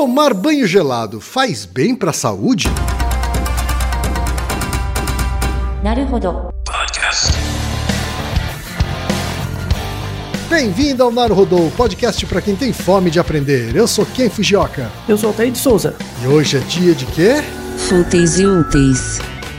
Tomar banho gelado faz bem para a saúde? Naruhodo. Bem-vindo ao Naruhodô, podcast para quem tem fome de aprender. Eu sou Ken Fujioka. Eu sou Altair de Souza. E hoje é dia de quê? Fúteis e úteis.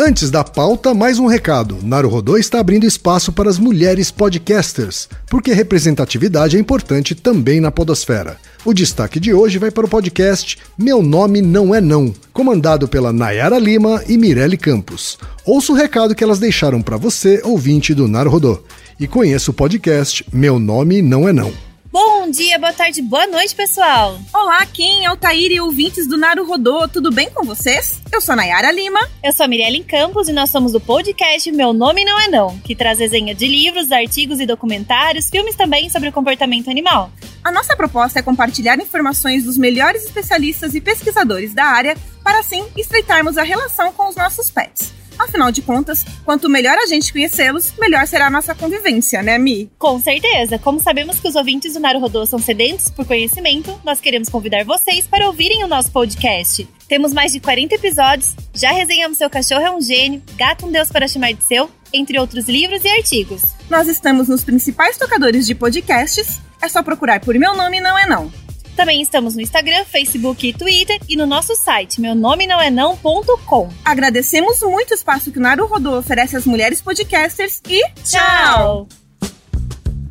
Antes da pauta, mais um recado. Naruhodô está abrindo espaço para as mulheres podcasters, porque representatividade é importante também na podosfera. O destaque de hoje vai para o podcast Meu Nome Não É Não, comandado pela Nayara Lima e Mirelle Campos. Ouça o recado que elas deixaram para você, ouvinte do Naruhodô, e conheça o podcast Meu Nome Não É Não. Bom dia, boa tarde, boa noite, pessoal! Olá, Kim, Altair e ouvintes do Naru Rodô, tudo bem com vocês? Eu sou a Nayara Lima. Eu sou a Mirelle Campos e nós somos do podcast Meu Nome Não É Não, que traz resenha de livros, artigos e documentários, filmes também sobre o comportamento animal. A nossa proposta é compartilhar informações dos melhores especialistas e pesquisadores da área para assim estreitarmos a relação com os nossos pets. Afinal de contas, quanto melhor a gente conhecê-los, melhor será a nossa convivência, né, Mi? Com certeza. Como sabemos que os ouvintes do Naruhodô são sedentos por conhecimento, nós queremos convidar vocês para ouvirem o nosso podcast. Temos mais de 40 episódios, já resenhamos Seu Cachorro é um Gênio, Gato um Deus para Chamar de Seu, entre outros livros e artigos. Nós estamos nos principais tocadores de podcasts, é só procurar por Meu Nome Não É Não. Também estamos no Instagram, Facebook e Twitter e no nosso site, meu nome não é não.com. Agradecemos muito o espaço que o Naru Rodô oferece às mulheres podcasters e tchau!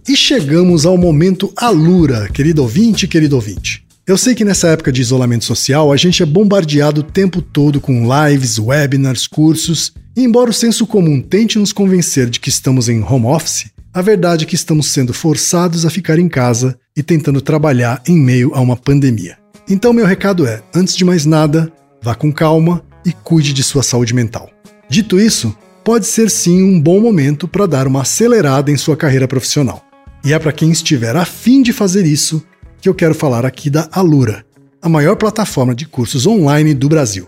E chegamos ao momento Alura, querido ouvinte, querido ouvinte. Eu sei que nessa época de isolamento social a gente é bombardeado o tempo todo com lives, webinars, cursos, e embora o senso comum tente nos convencer de que estamos em home office, a verdade é que estamos sendo forçados a ficar em casa e tentando trabalhar em meio a uma pandemia. Então, meu recado é: antes de mais nada, vá com calma e cuide de sua saúde mental. Dito isso, pode ser sim um bom momento para dar uma acelerada em sua carreira profissional. E é para quem estiver afim de fazer isso que eu quero falar aqui da Alura, a maior plataforma de cursos online do Brasil.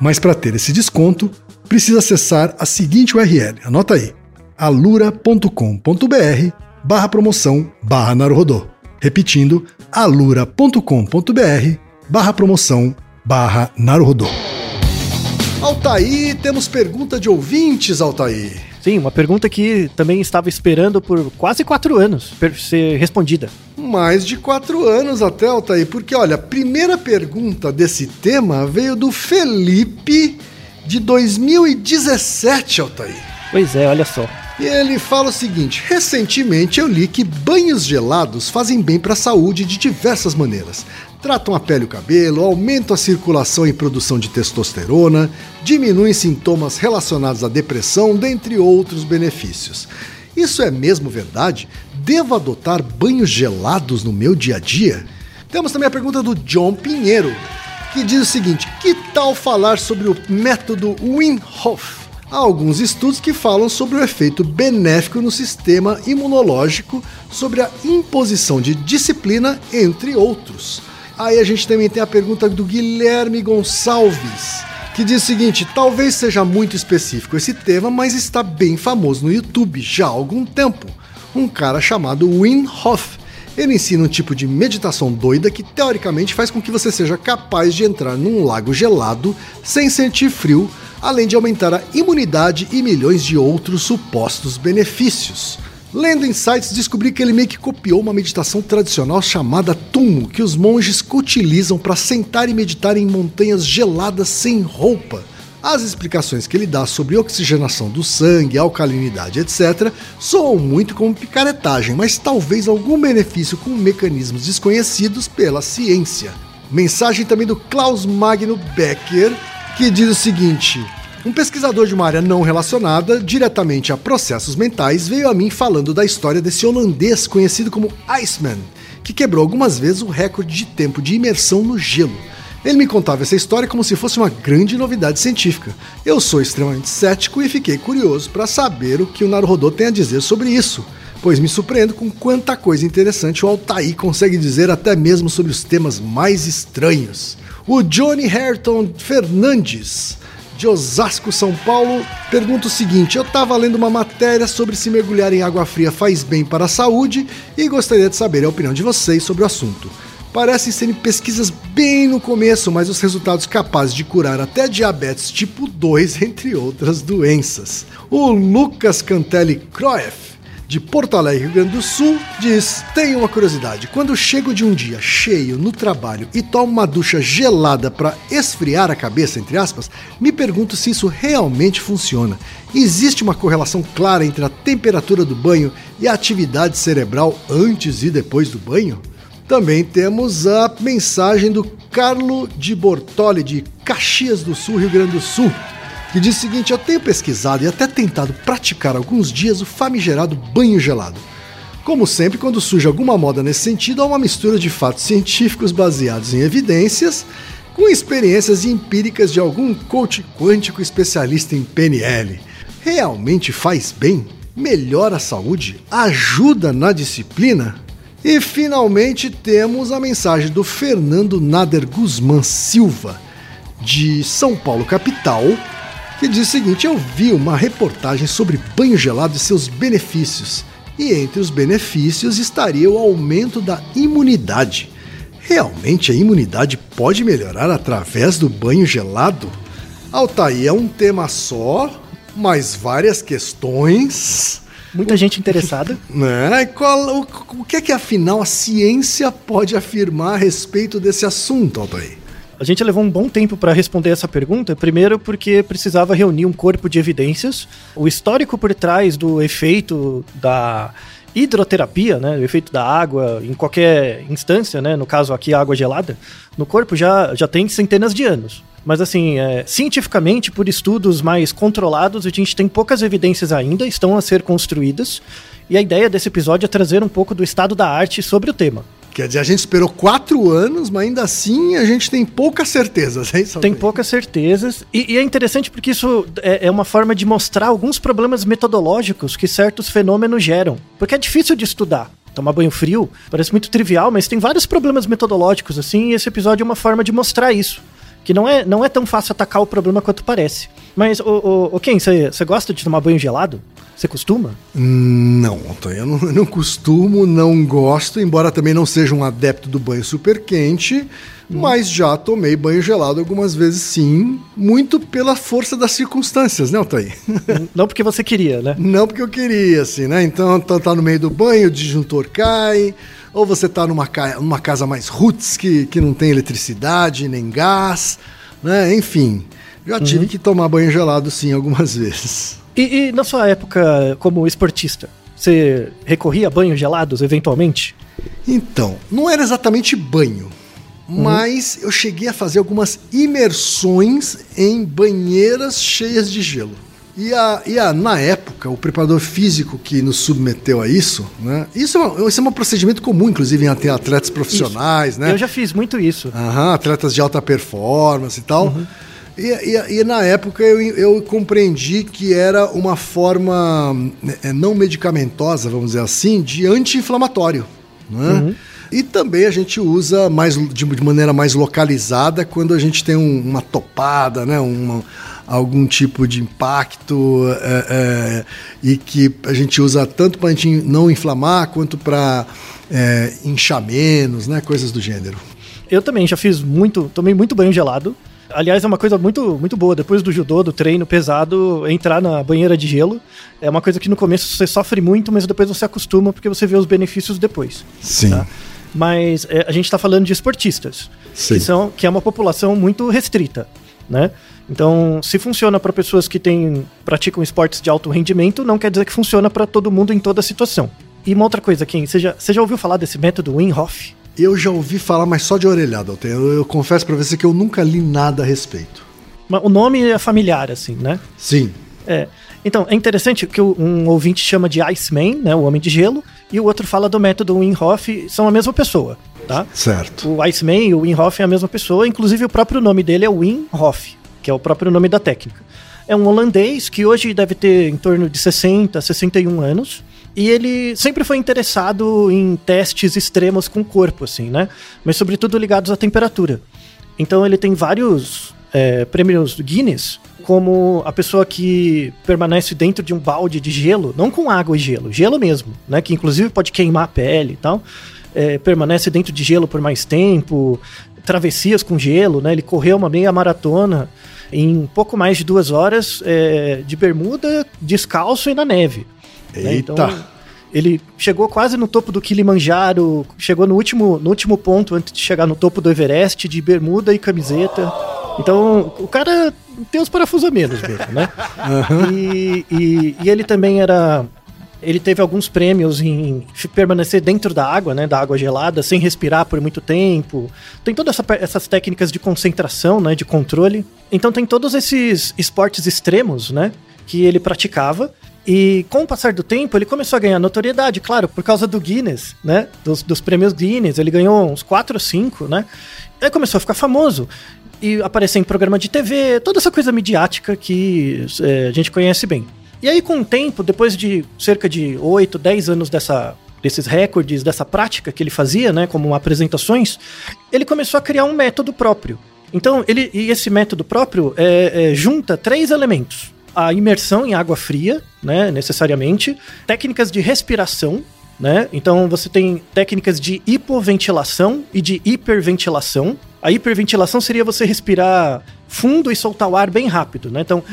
Mas para ter esse desconto, precisa acessar a seguinte URL, anota aí, alura.com.br barra promoção barra Naruhodô. Repetindo, alura.com.br barra promoção barra Naruhodô. Altaí, temos pergunta de ouvintes, Altaí. Sim, uma pergunta que também estava esperando por quase quatro anos ser respondida. Mais de quatro anos até, Altair, porque olha, a primeira pergunta desse tema veio do Felipe de 2017, Altair. Pois é, olha só. E ele fala o seguinte: recentemente eu li que banhos gelados fazem bem para a saúde de diversas maneiras, tratam a pele e o cabelo, aumentam a circulação e produção de testosterona, diminuem sintomas relacionados à depressão, dentre outros benefícios. Isso é mesmo verdade? Devo adotar banhos gelados no meu dia a dia? Temos também a pergunta do John Pinheiro, que diz o seguinte: que tal falar sobre o método Wim? Há alguns estudos que falam sobre o efeito benéfico no sistema imunológico, sobre a imposição de disciplina, entre outros. Aí a gente também tem a pergunta do Guilherme Gonçalves, que diz o seguinte: talvez seja muito específico esse tema, mas está bem famoso no YouTube já há algum tempo. Um cara chamado Wim Hof. Ele ensina um tipo de meditação doida que teoricamente faz com que você seja capaz de entrar num lago gelado sem sentir frio além de aumentar a imunidade e milhões de outros supostos benefícios. Lendo insights, descobri que ele meio que copiou uma meditação tradicional chamada Tumo, que os monges utilizam para sentar e meditar em montanhas geladas sem roupa. As explicações que ele dá sobre oxigenação do sangue, alcalinidade, etc., soam muito como picaretagem, mas talvez algum benefício com mecanismos desconhecidos pela ciência. Mensagem também do Klaus Magno Becker, que diz o seguinte: um pesquisador de uma área não relacionada diretamente a processos mentais veio a mim falando da história desse holandês conhecido como Iceman, que quebrou algumas vezes o recorde de tempo de imersão no gelo. Ele me contava essa história como se fosse uma grande novidade científica. Eu sou extremamente cético e fiquei curioso para saber o que o Naruhodô tem a dizer sobre isso, pois me surpreendo com quanta coisa interessante o Altair consegue dizer até mesmo sobre os temas mais estranhos. O Johnny Herton Fernandes, de Osasco, São Paulo, pergunta o seguinte: Eu estava lendo uma matéria sobre se mergulhar em água fria faz bem para a saúde e gostaria de saber a opinião de vocês sobre o assunto. Parecem serem pesquisas bem no começo, mas os resultados capazes de curar até diabetes tipo 2, entre outras doenças. O Lucas Cantelli Croef de Porto Alegre, Rio Grande do Sul, diz: Tenho uma curiosidade. Quando chego de um dia cheio no trabalho e tomo uma ducha gelada para esfriar a cabeça, entre aspas, me pergunto se isso realmente funciona. Existe uma correlação clara entre a temperatura do banho e a atividade cerebral antes e depois do banho? Também temos a mensagem do Carlo de Bortoli, de Caxias do Sul, Rio Grande do Sul que diz o seguinte: Eu tenho pesquisado e até tentado praticar alguns dias o famigerado banho gelado. Como sempre, quando surge alguma moda nesse sentido, há uma mistura de fatos científicos baseados em evidências com experiências empíricas de algum coach quântico especialista em PNL. Realmente faz bem? Melhora a saúde? Ajuda na disciplina? E finalmente temos a mensagem do Fernando Nader Guzmán Silva, de São Paulo, capital, que diz o seguinte: Eu vi uma reportagem sobre banho gelado e seus benefícios, e entre os benefícios estaria o aumento da imunidade. Realmente a imunidade pode melhorar através do banho gelado? Altair é um tema só, mas várias questões. Muita gente interessada. Né? Qual, o, o que é que afinal a ciência pode afirmar a respeito desse assunto, Altair? A gente levou um bom tempo para responder essa pergunta, primeiro porque precisava reunir um corpo de evidências, o histórico por trás do efeito da hidroterapia, né, o efeito da água em qualquer instância, né, no caso aqui a água gelada, no corpo já, já tem centenas de anos. Mas assim, é, cientificamente, por estudos mais controlados, a gente tem poucas evidências ainda, estão a ser construídas, e a ideia desse episódio é trazer um pouco do estado da arte sobre o tema. Quer dizer, a gente esperou quatro anos, mas ainda assim a gente tem poucas certezas, é isso? Tem poucas certezas. E, e, é interessante porque isso é, é, uma forma de mostrar alguns problemas metodológicos que certos fenômenos geram. Porque é difícil de estudar. Tomar banho frio parece muito trivial, mas tem vários problemas metodológicos, assim, e esse episódio é uma forma de mostrar isso. Que não é, não é tão fácil atacar o problema quanto parece. Mas, o, o, o Ken, você gosta de tomar banho gelado? Você costuma? Não, eu não, eu não costumo, não gosto, embora também não seja um adepto do banho super quente, hum. mas já tomei banho gelado algumas vezes sim, muito pela força das circunstâncias, né, Altair? Não porque você queria, né? Não porque eu queria, assim, né? Então tá, tá no meio do banho, o disjuntor cai, ou você tá numa, numa casa mais roots que, que não tem eletricidade nem gás, né? Enfim, já tive uhum. que tomar banho gelado sim algumas vezes. E, e na sua época como esportista, você recorria a banhos gelados eventualmente? Então, não era exatamente banho. mas eu cheguei a fazer algumas imersões em banheiras cheias de gelo. E, a, e a, na época, o preparador físico que nos submeteu a isso, né? Isso é, uma, isso é um procedimento comum, inclusive, em até atletas profissionais, né? Eu já fiz muito isso. Aham, atletas de alta performance e tal. E, e- e na época eu, eu compreendi que era uma forma eh, não medicamentosa, vamos dizer assim, de anti-inflamatório. Né? E também a gente usa mais, de, de maneira mais localizada quando a gente tem um- uma topada, né? uma, algum tipo de impacto eh, eh, e que a gente usa tanto para a gente não inflamar quanto para inchar menos, né? coisas do gênero. Eu também já fiz muito, tomei muito banho gelado. Aliás, é uma coisa muito, muito boa. Depois do judô, do treino pesado, entrar na banheira de gelo é uma coisa que no começo você sofre muito, mas depois você acostuma porque você vê os benefícios depois. Sim. Tá? Mas é, a gente está falando de esportistas, Sim. que, são, que é uma população muito restrita, né? Então, se funciona para pessoas que têm, praticam esportes de alto rendimento, não quer dizer que funciona para todo mundo em toda situação. E uma outra coisa, Kim, você já, você já ouviu falar desse método Wim Hof? Eu já ouvi falar, mas só de orelhada. Eu, eu, eu confesso pra você que eu nunca li nada a respeito. Mas O nome é familiar, assim, né? Sim. É. Então, é interessante que um ouvinte chama de Iceman, né, o Homem de Gelo, e o outro fala do método Wim Hof, são a mesma pessoa, tá? Certo. O Iceman e o Wim Hof é a mesma pessoa, inclusive o próprio nome dele é Wim Hof, que é o próprio nome da técnica. É um holandês que hoje deve ter em torno de 60, 61 anos, e ele sempre foi interessado em testes extremos com o corpo, assim, né? Mas sobretudo ligados à temperatura. Então ele tem vários é, prêmios Guinness como a pessoa que permanece dentro de um balde de gelo, não com água e gelo, gelo mesmo, né? Que inclusive pode queimar a pele e tal. É, permanece dentro de gelo por mais tempo, travessias com gelo, né? Ele correu uma meia maratona em pouco mais de duas horas é, de bermuda, descalço e na neve. né? Eita. Então, ele chegou quase no topo do Kilimanjaro, chegou no último, no último ponto antes de chegar no topo do Everest, de bermuda e camiseta. Então, o cara tem uns parafusos a menos mesmo, né? e, e, e ele também era. Ele teve alguns prêmios em permanecer dentro da água, né? Da água gelada, sem respirar por muito tempo. Tem todas essa, essas técnicas de concentração, né? De controle. Então tem todos esses esportes extremos, né? Que ele praticava. E com o passar do tempo, ele começou a ganhar notoriedade, claro, por causa do Guinness, né? Dos, dos prêmios Guinness. Ele ganhou uns 4 ou 5, né? Aí começou a ficar famoso. E aparecer em programa de TV, toda essa coisa midiática que é, a gente conhece bem. E aí, com o tempo, depois de cerca de 8, 10 anos dessa, desses recordes, dessa prática que ele fazia, né, como apresentações, ele começou a criar um método próprio. Então, ele, e esse método próprio é, é, junta três elementos: a imersão em água fria, né, necessariamente, técnicas de respiração, né? Então você tem técnicas de hipoventilação e de hiperventilação. A hiperventilação seria você respirar fundo e soltar o ar bem rápido, né? Então,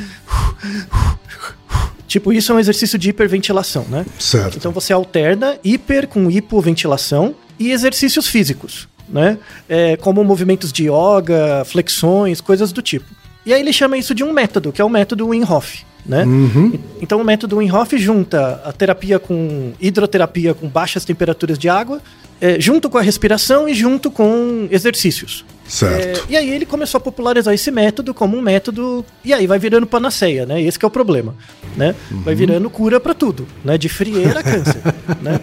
tipo, isso é um exercício de hiperventilação, né? Certo. Então você alterna hiper com hipoventilação e exercícios físicos, né? É, como movimentos de yoga, flexões, coisas do tipo. E aí ele chama isso de um método, que é o método Wim Hof, né? Uhum. Então o método Wim Hof junta a terapia com hidroterapia com baixas temperaturas de água, é, junto com a respiração e junto com exercícios. Certo. É, e aí ele começou a popularizar esse método como um método e aí vai virando panaceia, né? Esse que é o problema, né? Vai virando cura pra tudo, né? De frieira a câncer, né?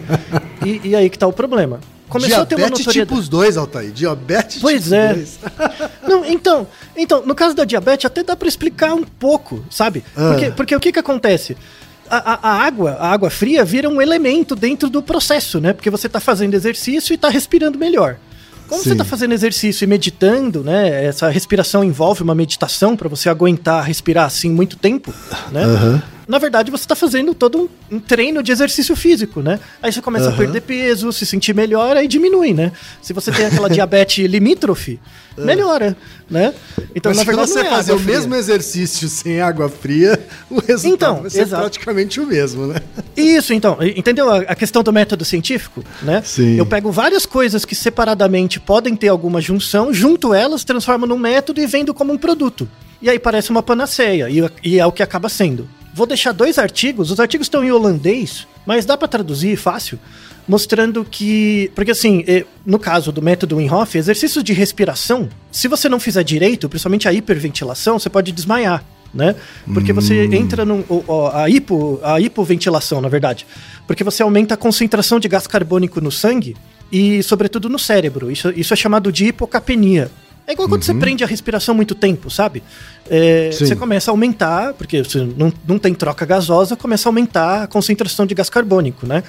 E, e aí que tá o problema. Começou a ter uma Diabetes notoriedade. tipo 2, Altair. Diabetes Pois tipo é. 2. Não, então, então, no caso da diabetes, até dá pra explicar um pouco, sabe? Ah. Porque, porque o que que acontece? A, a- a água, a água fria vira um elemento dentro do processo, né? Porque você tá fazendo exercício e tá respirando melhor. Como Sim. você tá fazendo exercício e meditando, né? Essa respiração envolve uma meditação pra você aguentar respirar assim muito tempo, né? Aham. Na verdade, você está fazendo todo um, um treino de exercício físico, né? Aí você começa a Aham. perder peso, se sentir melhor, aí diminui, né? Se você tem aquela diabetes limítrofe, melhora, né? Então, Mas na se verdade, você não é fazer o mesmo exercício sem água fria, o resultado Então, vai ser exato. praticamente o mesmo, né? Isso, então. Entendeu a, a questão do método científico, né? Sim. Eu pego várias coisas que separadamente podem ter alguma junção, junto elas, transformo num método e vendo como um produto. E aí parece uma panaceia, e, e é o que acaba sendo. Vou deixar dois artigos, os artigos estão em holandês, mas dá pra traduzir fácil. mostrando que. Porque, assim, eh, no caso do método Wim Hof, exercícios de respiração, se você não fizer direito, principalmente a hiperventilação, você pode desmaiar. Né? Porque você entra no. A, hipo, a hipoventilação, na verdade. Porque você aumenta a concentração de gás carbônico no sangue e, sobretudo, no cérebro. Isso, isso é chamado de hipocapenia. É igual quando você prende a respiração muito tempo, sabe? É, você começa a aumentar, porque você não, não tem troca gasosa, começa a aumentar a concentração de gás carbônico, né?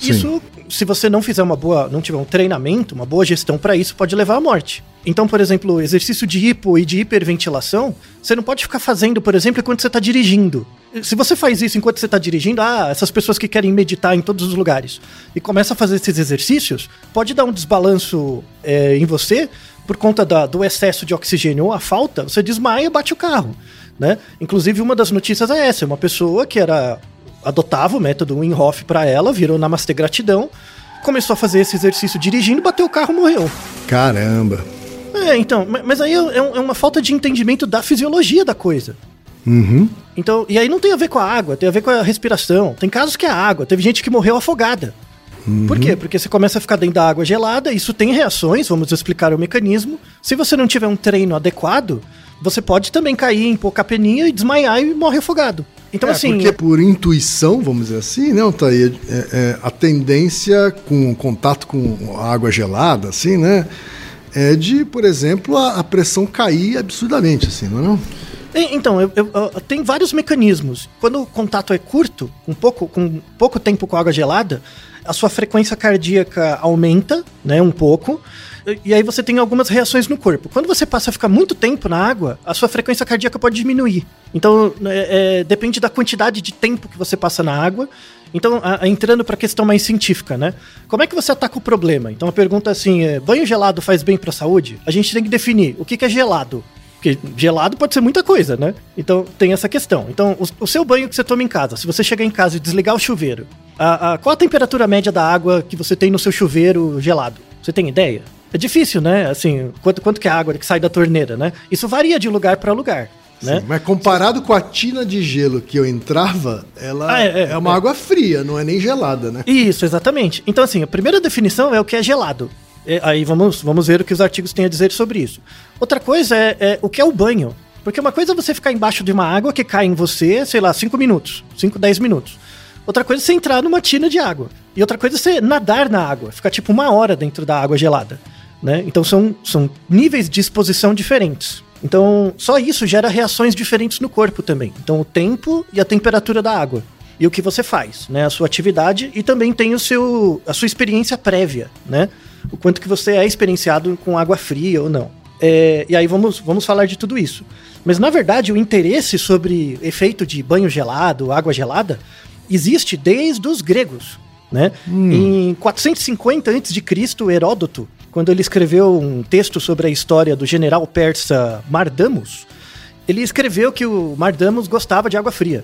Isso, se você não fizer uma boa, não tiver um treinamento, uma boa gestão para isso, pode levar à morte. Então, por exemplo, exercício de hipo e de hiperventilação, você não pode ficar fazendo, por exemplo, enquanto você está dirigindo. Se você faz isso enquanto você está dirigindo, ah, essas pessoas que querem meditar em todos os lugares e começa a fazer esses exercícios, pode dar um desbalanço é, em você por conta da- do excesso de oxigênio ou a falta, você desmaia e bate o carro, né? Inclusive, uma das notícias é essa, uma pessoa que era adotava o método Wim Hof para ela, virou namastê gratidão, começou a fazer esse exercício dirigindo, bateu o carro, morreu. Caramba. É, então, ma- mas aí é um- é uma falta de entendimento da fisiologia da coisa. Uhum. Então, e aí não tem a ver com a água, tem a ver com a respiração. Tem casos que é a água, teve gente que morreu afogada. Por quê? Porque você começa a ficar dentro da água gelada, isso tem reações, vamos explicar o mecanismo. Se você não tiver um treino adequado, você pode também cair em hipocapenia e desmaiar e morre afogado. Então, é, assim. porque por intuição, vamos dizer assim, né, Altair, é, é, a tendência com contato com a água gelada, assim, né, é de, por exemplo, a, a pressão cair absurdamente, assim, não é não? Então, eu- eu- eu- tem vários mecanismos. Quando o contato é curto, com pouco, com pouco tempo com água gelada, a sua frequência cardíaca aumenta, né, um pouco. E- aí você tem algumas reações no corpo. Quando você passa a ficar muito tempo na água, a sua frequência cardíaca pode diminuir. Então, é, é, depende da quantidade de tempo que você passa na água. Então, a- a- entrando para a questão mais científica, né? Como é que você ataca o problema? Então, a pergunta assim: é, banho gelado faz bem para a saúde? A gente tem que definir o que, que é gelado. Porque gelado pode ser muita coisa, né? Então tem essa questão. Então, o, o seu banho que você toma em casa, se você chegar em casa e desligar o chuveiro, a, a- qual a temperatura média da água que você tem no seu chuveiro gelado? Você tem ideia? É difícil, né? Assim, quanto, quanto que é a água que sai da torneira, né? Isso varia de lugar para lugar, né? Sim, mas comparado com a tina de gelo que eu entrava, ela Ah, é, é, é, uma é. água fria, não é nem gelada, né? Isso, exatamente. Então, assim, a primeira definição é o que é gelado. E aí vamos, vamos ver o que os artigos têm a dizer sobre isso. Outra coisa é, é o que é o banho. Porque uma coisa é você ficar embaixo de uma água que cai em você, sei lá, 5 minutos, 5, 10 minutos. Outra coisa é você entrar numa tina de água. E outra coisa é você nadar na água, ficar tipo uma hora dentro da água gelada. Né? Então são, são níveis de exposição diferentes. Então, só isso gera reações diferentes no corpo também. Então, o tempo e a temperatura da água e o que você faz, né? A sua atividade e também tem o seu, a sua experiência prévia, né? O quanto que você é experienciado com água fria ou não. É, e aí vamos, vamos falar de tudo isso. Mas na verdade o interesse sobre efeito de banho gelado, água gelada, existe desde os gregos, né? Em 450 a.C., Heródoto, quando ele escreveu um texto sobre a história do general persa Mardamos, ele escreveu que o Mardamos gostava de água fria,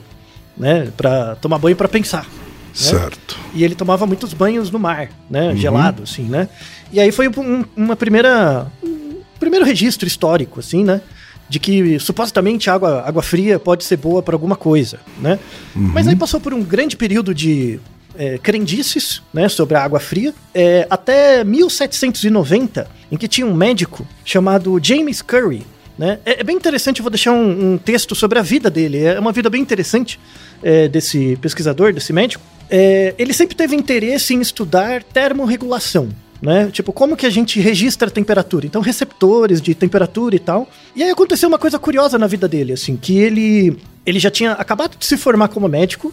né? Para tomar banho para pensar. Certo. E ele tomava muitos banhos no mar, né? Gelado, assim, né? E aí foi um- uma primeira. Um primeiro registro histórico, assim, né? De que supostamente água, água fria pode ser boa para alguma coisa, né? Mas aí passou por um grande período de é, crendices, né? Sobre a água fria, é, até 1790, em que tinha um médico chamado James Curry, né? É, é bem interessante, eu vou deixar um, um texto sobre a vida dele. É uma vida bem interessante é, desse pesquisador, desse médico. É, ele sempre teve interesse em estudar termorregulação. Né? Tipo, como que a gente registra a temperatura? Então, receptores de temperatura e tal. E aí aconteceu uma coisa curiosa na vida dele, assim, que ele, ele já tinha acabado de se formar como médico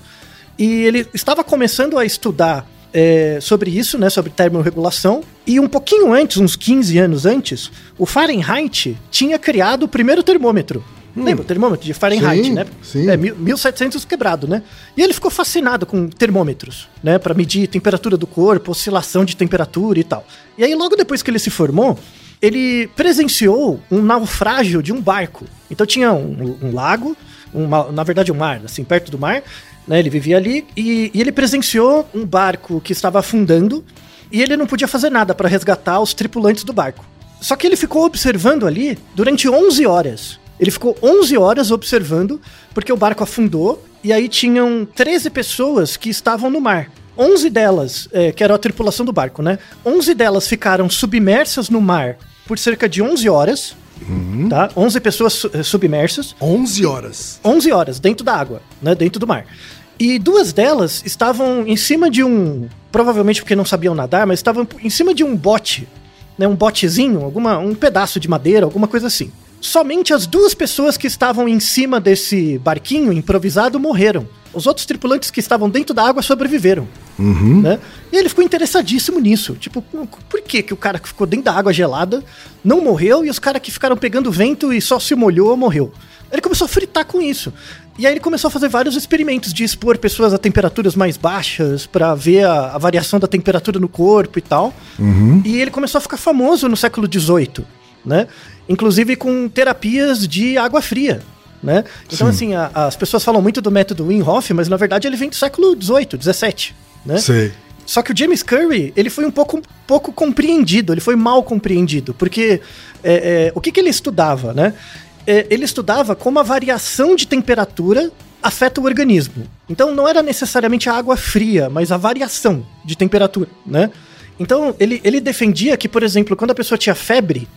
e ele estava começando a estudar é, sobre isso, né, sobre termorregulação. E um pouquinho antes, uns 15 anos antes, o Fahrenheit tinha criado o primeiro termômetro. Lembra o termômetro de Fahrenheit, Sim, né? sim. É, mil- 1700 quebrado, né? E ele ficou fascinado com termômetros, né? Para medir temperatura do corpo, oscilação de temperatura e tal. E aí, logo depois que ele se formou, ele presenciou um naufrágio de um barco. Então tinha um, um lago, um ma- na verdade um mar, assim, perto do mar, né? Ele vivia ali e, e ele presenciou um barco que estava afundando e ele não podia fazer nada para resgatar os tripulantes do barco. Só que ele ficou observando ali durante 11 horas. Ele ficou 11 horas observando porque o barco afundou e aí tinham 13 pessoas que estavam no mar. 11 delas, é, que era a tripulação do barco, né? 11 delas ficaram submersas no mar por cerca de 11 horas, tá? 11 pessoas eh, submersas. 11 horas. 11 horas dentro da água, né, dentro do mar. E duas delas estavam em cima de um, provavelmente porque não sabiam nadar, mas estavam em cima de um bote, né, um botezinho, alguma, um pedaço de madeira, alguma coisa assim. Somente as duas pessoas que estavam em cima desse barquinho improvisado morreram. Os outros tripulantes que estavam dentro da água sobreviveram. Né? E ele ficou interessadíssimo nisso. Tipo, por que, que o cara que ficou dentro da água gelada não morreu e os caras que ficaram pegando vento e só se molhou morreu? Ele começou a fritar com isso. E aí ele começou a fazer vários experimentos de expor pessoas a temperaturas mais baixas para ver a, a variação da temperatura no corpo e tal. E ele começou a ficar famoso no século XVIII, né? Inclusive com terapias de água fria. Né? Então, assim, a- as pessoas falam muito do método Wim Hof, mas na verdade ele vem do século XVIII, XVII. Né? Sei. Só que o James Curry, ele foi um pouco, pouco compreendido, ele foi mal compreendido, porque é, é, o que, que ele estudava, né? É, ele estudava como a variação de temperatura afeta o organismo. Então não era necessariamente a água fria, mas a variação de temperatura, né? Então ele, ele defendia que, por exemplo, quando a pessoa tinha febre,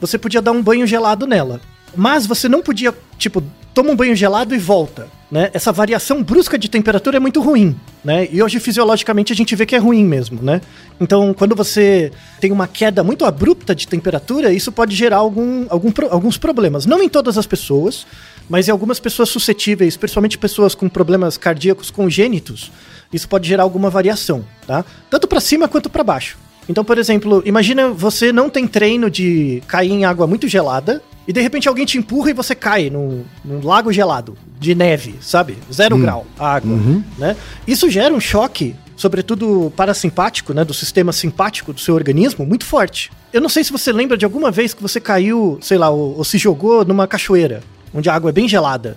você podia dar um banho gelado nela. Mas você não podia, tipo, toma um banho gelado e volta, né? Essa variação brusca de temperatura é muito ruim, né? E hoje, fisiologicamente, a gente vê que é ruim mesmo, né? Então, quando você tem uma queda muito abrupta de temperatura, isso pode gerar algum, algum, alguns problemas. Não em todas as pessoas, mas em algumas pessoas suscetíveis, principalmente pessoas com problemas cardíacos congênitos, isso pode gerar alguma variação, tá? Tanto para cima quanto para baixo. Então, por exemplo, imagina você não tem treino de cair em água muito gelada e de repente alguém te empurra e você cai num, num lago gelado, de neve, sabe? Zero grau a água, né? Isso gera um choque, sobretudo parasimpático, né? Do sistema simpático do seu organismo, muito forte. Eu não sei se você lembra de alguma vez que você caiu, sei lá, ou, ou se jogou numa cachoeira, onde a água é bem gelada.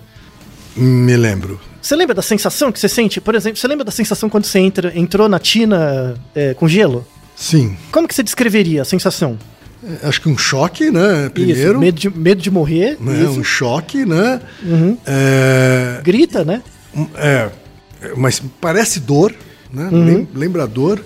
Me lembro. Você lembra da sensação que você sente? Por exemplo, você lembra da sensação quando você entra, entrou na tina é, com gelo? Sim. Como que você descreveria a sensação? É, Acho que um choque, né? Primeiro. Isso, medo de, medo de morrer. né? isso. Um choque, né? Uhum. É, Grita, né? é, mas parece dor, né? Uhum. Lem- Lembra dor.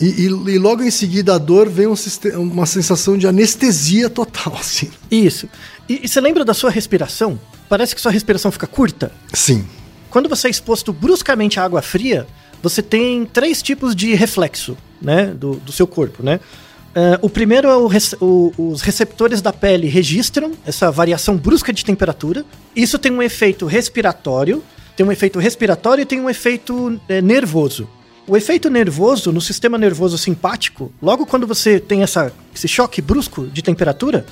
E, e- e logo em seguida a dor vem um uma sensação de anestesia total, assim. Isso. E, e você lembra da sua respiração? Parece que sua respiração fica curta. Sim. Quando você é exposto bruscamente à água fria, você tem três tipos de reflexo, né, do, do seu corpo, né? É, o primeiro é o o- os receptores da pele registram essa variação brusca de temperatura. Isso tem um efeito respiratório, tem um efeito respiratório e tem um efeito é, nervoso. O efeito nervoso no sistema nervoso simpático, logo quando você tem essa, esse choque brusco de temperatura,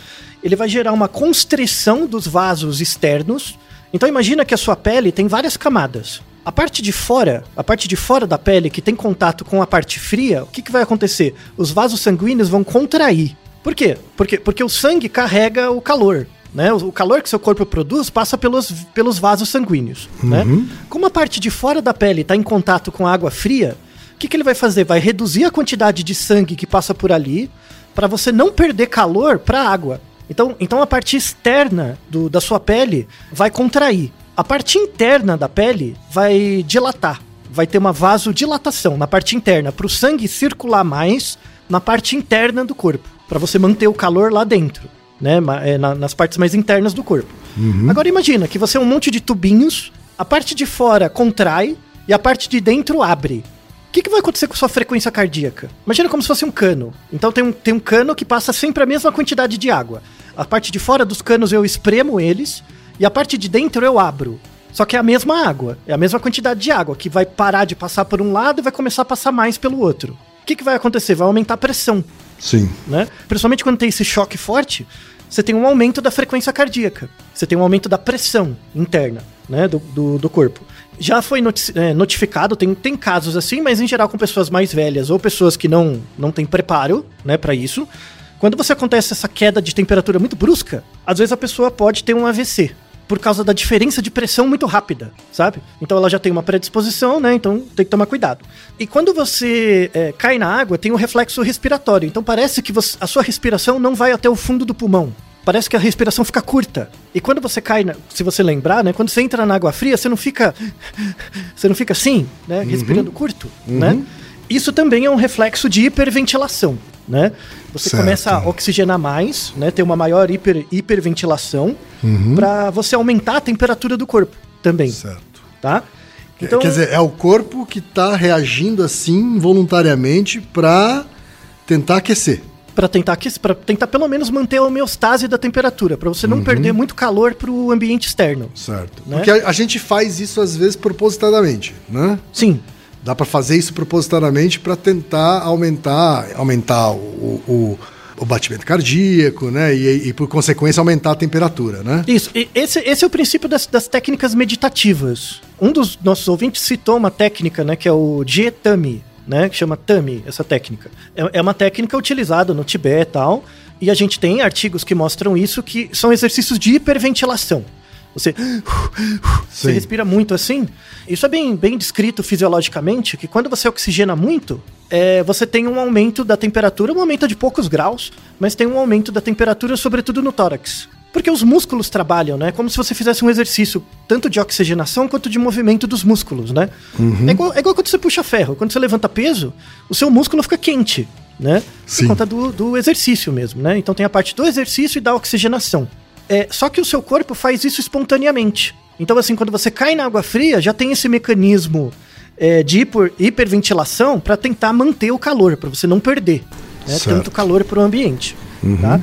ele vai gerar uma constrição dos vasos externos. Então imagina que a sua pele tem várias camadas. A parte de fora, a parte de fora da pele que tem contato com a parte fria, o que, que vai acontecer? Os vasos sanguíneos vão contrair. Por quê? Porque, porque o sangue carrega o calor. Né? O calor que seu corpo produz passa pelos, pelos vasos sanguíneos. Né? Como a parte de fora da pele está em contato com a água fria, o que, que ele vai fazer? Vai reduzir a quantidade de sangue que passa por ali para você não perder calor para a água. Então, então a parte externa do- da sua pele vai contrair. A parte interna da pele vai dilatar. Vai ter uma vasodilatação na parte interna, para o sangue circular mais na parte interna do corpo, para você manter o calor lá dentro, né? é, na- nas partes mais internas do corpo. Agora imagina que você é um monte de tubinhos, a parte de fora contrai e a parte de dentro abre. O que, que vai acontecer com sua frequência cardíaca? Imagina como se fosse um cano. Então tem um, tem um cano que passa sempre a mesma quantidade de água. A parte de fora dos canos eu espremo eles e a parte de dentro eu abro. Só que é a mesma água, é a mesma quantidade de água, que vai parar de passar por um lado e vai começar a passar mais pelo outro. O que, que vai acontecer? Vai aumentar a pressão Sim. né? Principalmente quando tem esse choque forte, você tem um aumento da frequência cardíaca, você tem um aumento da pressão interna, né, do, do, do corpo. Já foi é, notificado, tem, tem casos assim, mas em geral com pessoas mais velhas ou pessoas que não, não têm preparo, né, para isso. Quando você acontece essa queda de temperatura muito brusca, às vezes a pessoa pode ter um AVC. Por causa da diferença de pressão muito rápida, sabe? Então ela já tem uma predisposição, né? Então tem que tomar cuidado. E quando você é, cai na água, tem um reflexo respiratório. Então parece que você- a sua respiração não vai até o fundo do pulmão. parece que a respiração fica curta. E quando você cai, na- se você lembrar, né, quando você entra na água fria, você não fica você não fica assim, né, respirando curto, né? Isso também é um reflexo de hiperventilação, né? Você Certo. começa a oxigenar mais, né, ter uma maior hiper, hiperventilação para você aumentar a temperatura do corpo também, Certo. tá? Quer dizer, é o corpo que tá reagindo assim voluntariamente pra tentar aquecer. Para tentar aquecer, para tentar pelo menos manter a homeostase da temperatura, para você não perder muito calor para o ambiente externo. Certo. Né? Porque a, a gente faz isso às vezes propositadamente, né? Sim, Dá pra fazer isso propositadamente pra tentar aumentar, aumentar o, o, o batimento cardíaco, né? E, e, por consequência aumentar a temperatura, né? isso. E esse, esse é o princípio das, das técnicas meditativas. Um dos nossos ouvintes citou uma técnica, né, que é o Jetami, né, que chama Tami, essa técnica. É, é uma técnica utilizada no Tibete e tal, e a gente tem artigos que mostram isso, que são exercícios de hiperventilação. Você, você respira muito assim. Isso é bem, bem descrito fisiologicamente, que quando você oxigena muito, é, você tem um aumento da temperatura, um aumento de poucos graus, mas tem um aumento da temperatura, sobretudo no tórax. Porque os músculos trabalham, né? Como se você fizesse um exercício tanto de oxigenação quanto de movimento dos músculos, né? É, igual, é igual quando você puxa ferro. Quando você levanta peso, o seu músculo fica quente, né? Sim. Por conta do, do exercício mesmo, né? Então tem a parte do exercício e da oxigenação. É, só que o seu corpo faz isso espontaneamente. Então, assim, quando você cai na água fria, já tem esse mecanismo é, de hiper- hiperventilação para tentar manter o calor, para você não perder né, tanto calor para o ambiente. Tá?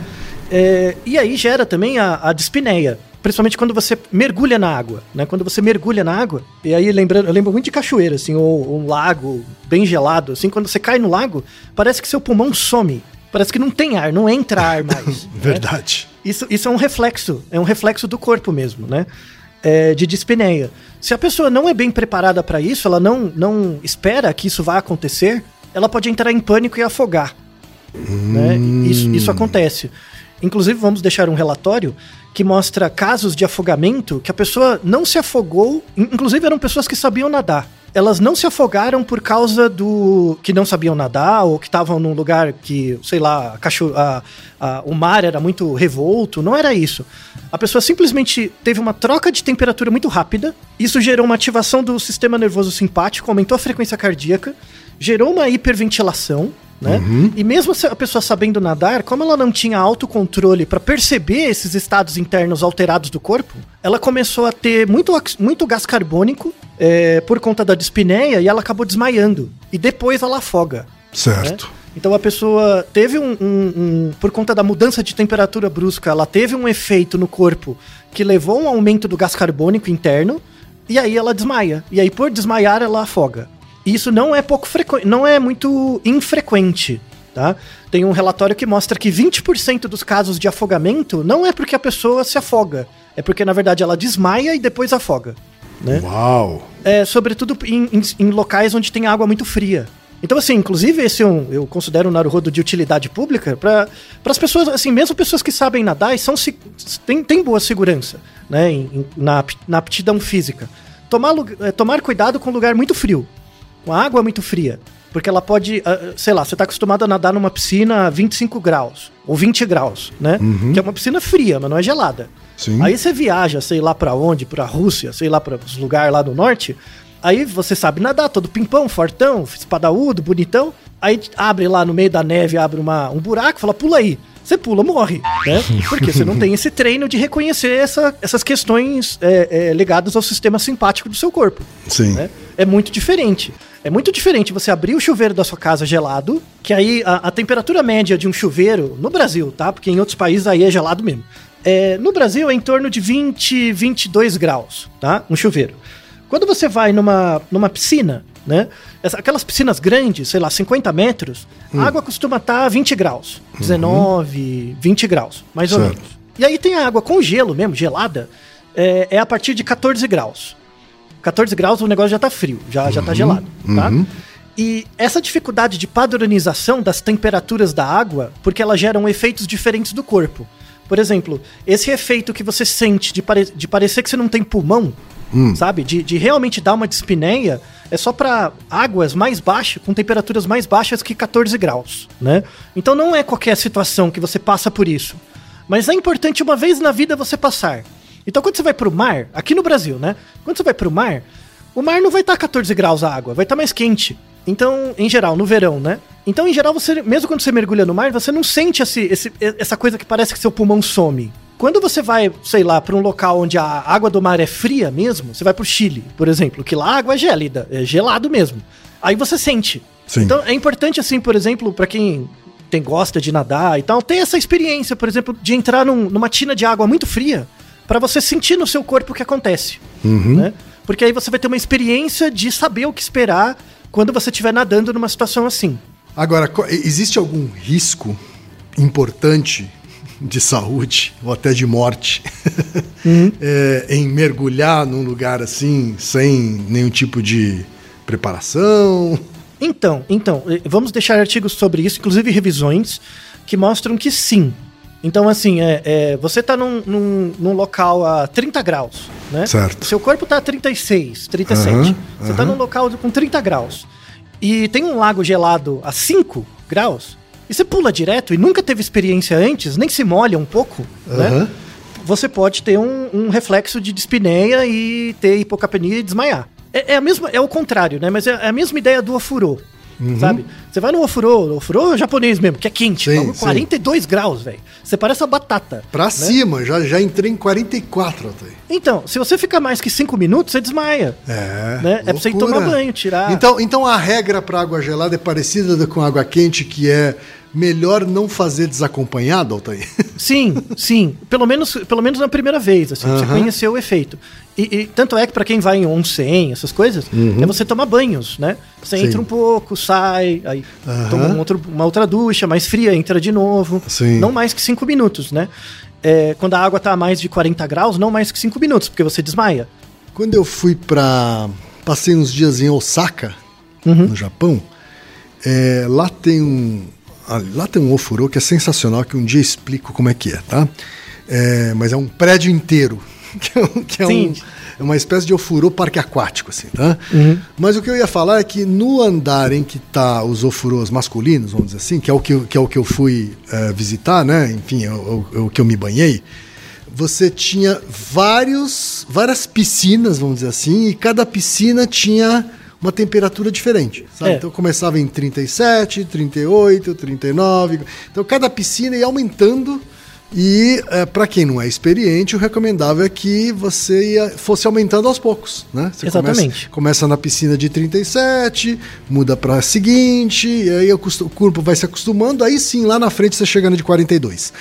É, e aí gera também a, a dispneia. Principalmente quando você mergulha na água, né? Quando você mergulha na água, e aí lembrando, eu lembro muito de cachoeira, assim, ou um lago bem gelado, assim, quando você cai no lago, parece que seu pulmão some. Parece que não tem ar, não entra ar mais. né? Isso, isso é um reflexo, é um reflexo do corpo mesmo, né? É, de dispneia. Se a pessoa não é bem preparada para isso, ela não, não espera que isso vá acontecer, ela pode entrar em pânico e afogar. Né? Isso, isso acontece. Inclusive, vamos deixar um relatório que mostra casos de afogamento que a pessoa não se afogou, in- inclusive eram pessoas que sabiam nadar. Elas não se afogaram por causa do que não sabiam nadar ou que estavam num lugar que, sei lá, a a- o mar era muito revolto. Não era isso. A pessoa simplesmente teve uma troca de temperatura muito rápida. Isso gerou uma ativação do sistema nervoso simpático, aumentou a frequência cardíaca, gerou uma hiperventilação né? E mesmo a pessoa sabendo nadar, como ela não tinha autocontrole para perceber esses estados internos alterados do corpo, ela começou a ter muito, muito gás carbônico é, por conta da dispneia e ela acabou desmaiando. E depois ela afoga. Certo. Então a pessoa teve um, um- um- Por conta da mudança de temperatura brusca, ela teve um efeito no corpo que levou a um aumento do gás carbônico interno, e aí ela desmaia. E aí, por desmaiar, ela afoga. Isso não é pouco frequente, não é muito infrequente. Tá? Tem um relatório que mostra que 20% dos casos de afogamento não é porque a pessoa se afoga, é porque na verdade ela desmaia e depois afoga. Né? Uau. é, sobretudo em, em- em locais onde tem água muito fria. Então, assim, inclusive esse é um, eu considero um Naruhodo de utilidade pública para as pessoas, assim, mesmo pessoas que sabem nadar e são tem, tem boa segurança, né, em- na, na aptidão física. Tomar, é, tomar cuidado com lugar muito frio, com a água muito fria, porque ela pode, ah, sei lá, você está acostumado a nadar numa piscina a 25 graus ou 20 graus, né, que é uma piscina fria, mas não é gelada. Sim. Aí você viaja, sei lá pra onde, pra Rússia, sei lá para os lugares lá do norte. Aí você sabe nadar, todo pimpão, fortão, espadaúdo, bonitão. Aí abre lá no meio da neve, abre uma, um buraco, fala, pula aí. Você pula, morre, né? Porque você não tem esse treino de reconhecer essa- essas questões é, é, ligadas ao sistema simpático do seu corpo Sim. né? É muito diferente. É muito diferente você abrir o chuveiro da sua casa gelado, que aí a, a temperatura média de um chuveiro, no Brasil, tá? Porque em outros países aí é gelado mesmo. É, no Brasil é em torno de 20, 22 graus, tá? Um chuveiro. Quando você vai numa, numa piscina, né? Aquelas piscinas grandes, sei lá, 50 metros, a água costuma estar a 20 graus. 19, 20 graus, mais ou Certo. menos. E aí tem a água com gelo mesmo, gelada, é, é a partir de 14 graus. 14 graus o negócio já tá frio, já, já tá gelado, tá? E essa dificuldade de padronização das temperaturas da água, porque elas geram efeitos diferentes do corpo. Por exemplo, esse efeito que você sente de, pare- de parecer que você não tem pulmão, sabe? De, de realmente dar uma dispneia, é só para águas mais baixas, com temperaturas mais baixas que 14 graus, né? Então não é qualquer situação que você passa por isso. Mas é importante uma vez na vida você passar. Então quando você vai pro mar, aqui no Brasil, né? Quando você vai pro mar, o mar não vai estar 14 graus a água, vai estar mais quente. Então, em geral, no verão, né? Então, em geral, você, mesmo quando você mergulha no mar, você não sente esse, esse- essa coisa que parece que seu pulmão some. Quando você vai, sei lá, pra um local onde a água do mar é fria mesmo, você vai pro Chile, por exemplo, que lá a água é gélida, é gelado mesmo. Aí você sente. Sim. Então, é importante, assim, por exemplo, pra quem tem, gosta de nadar e tal, ter essa experiência, por exemplo, de entrar num- numa tina de água muito fria, pra você sentir no seu corpo o que acontece né? Porque aí você vai ter uma experiência de saber o que esperar quando você estiver nadando numa situação assim. Agora, existe algum risco importante de saúde ou até de morte é, em mergulhar num lugar assim, sem nenhum tipo de preparação? Então, então, vamos deixar artigos sobre isso, inclusive revisões, que mostram que sim. Então, assim, é, é, você tá num, num, num local a 30 graus, né? Certo. Seu corpo tá a 36, 37. Aham, você tá aham. num local com 30 graus. E tem um lago gelado a 5 graus. E você pula direto e nunca teve experiência antes, nem se molha um pouco, né? Aham. você pode ter um, um reflexo de dispneia e ter hipocapnia e desmaiar. É, é a mesma, é o contrário, né? Mas é a mesma ideia do ofurô, sabe? Você vai no ofurô, o ofurô é japonês mesmo, que é quente, Sim, bagulho, sim. 42 graus, velho. Você parece uma batata. Pra né? cima, já, já entrei em 44, Altair. Então, se você ficar mais que 5 minutos, você desmaia. É. Né? É pra você ir tomar banho, tirar. Então, então a regra para água gelada é parecida da- com água quente, que é melhor não fazer desacompanhado, Altair. Sim, sim. Pelo menos, pelo menos na primeira vez, assim, pra você Aham. conhecer o efeito. E, e tanto é que pra quem vai em onsen, essas coisas, é você tomar banhos, né? Você Uhum. Sim. entra um pouco, sai, aí Aham. toma um outro- uma outra ducha mais fria, entra de novo. Sim. Não mais que cinco minutos, né? É, quando a água tá a mais de 40 graus, não mais que cinco minutos, porque você desmaia. Quando eu fui pra. Passei uns dias em Osaka, Uhum. no Japão, é, lá tem um. ah, Lá tem um ofurô que é sensacional, que um dia explico como é que é, tá? É, mas é um prédio inteiro. Que é, um- que é um- é uma espécie de ofurô parque aquático, assim, tá? Uhum. Mas o que eu ia falar é que no andar em que tá os ofurôs masculinos, vamos dizer assim, que é o que eu, que é o que eu fui eh, visitar, né? Enfim, é o, é o que eu me banhei. Você tinha vários, várias piscinas, vamos dizer assim, e cada piscina tinha uma temperatura diferente. Sabe? É. Então começava em 37, 38, 39. Então cada piscina ia aumentando. E para quem não é experiente, o recomendável é que você ia, fosse aumentando aos poucos, né? Você Exatamente. Começa, começa na piscina de 37, muda para a seguinte, e aí o corpo vai se acostumando, aí sim, lá na frente você chega no de 42.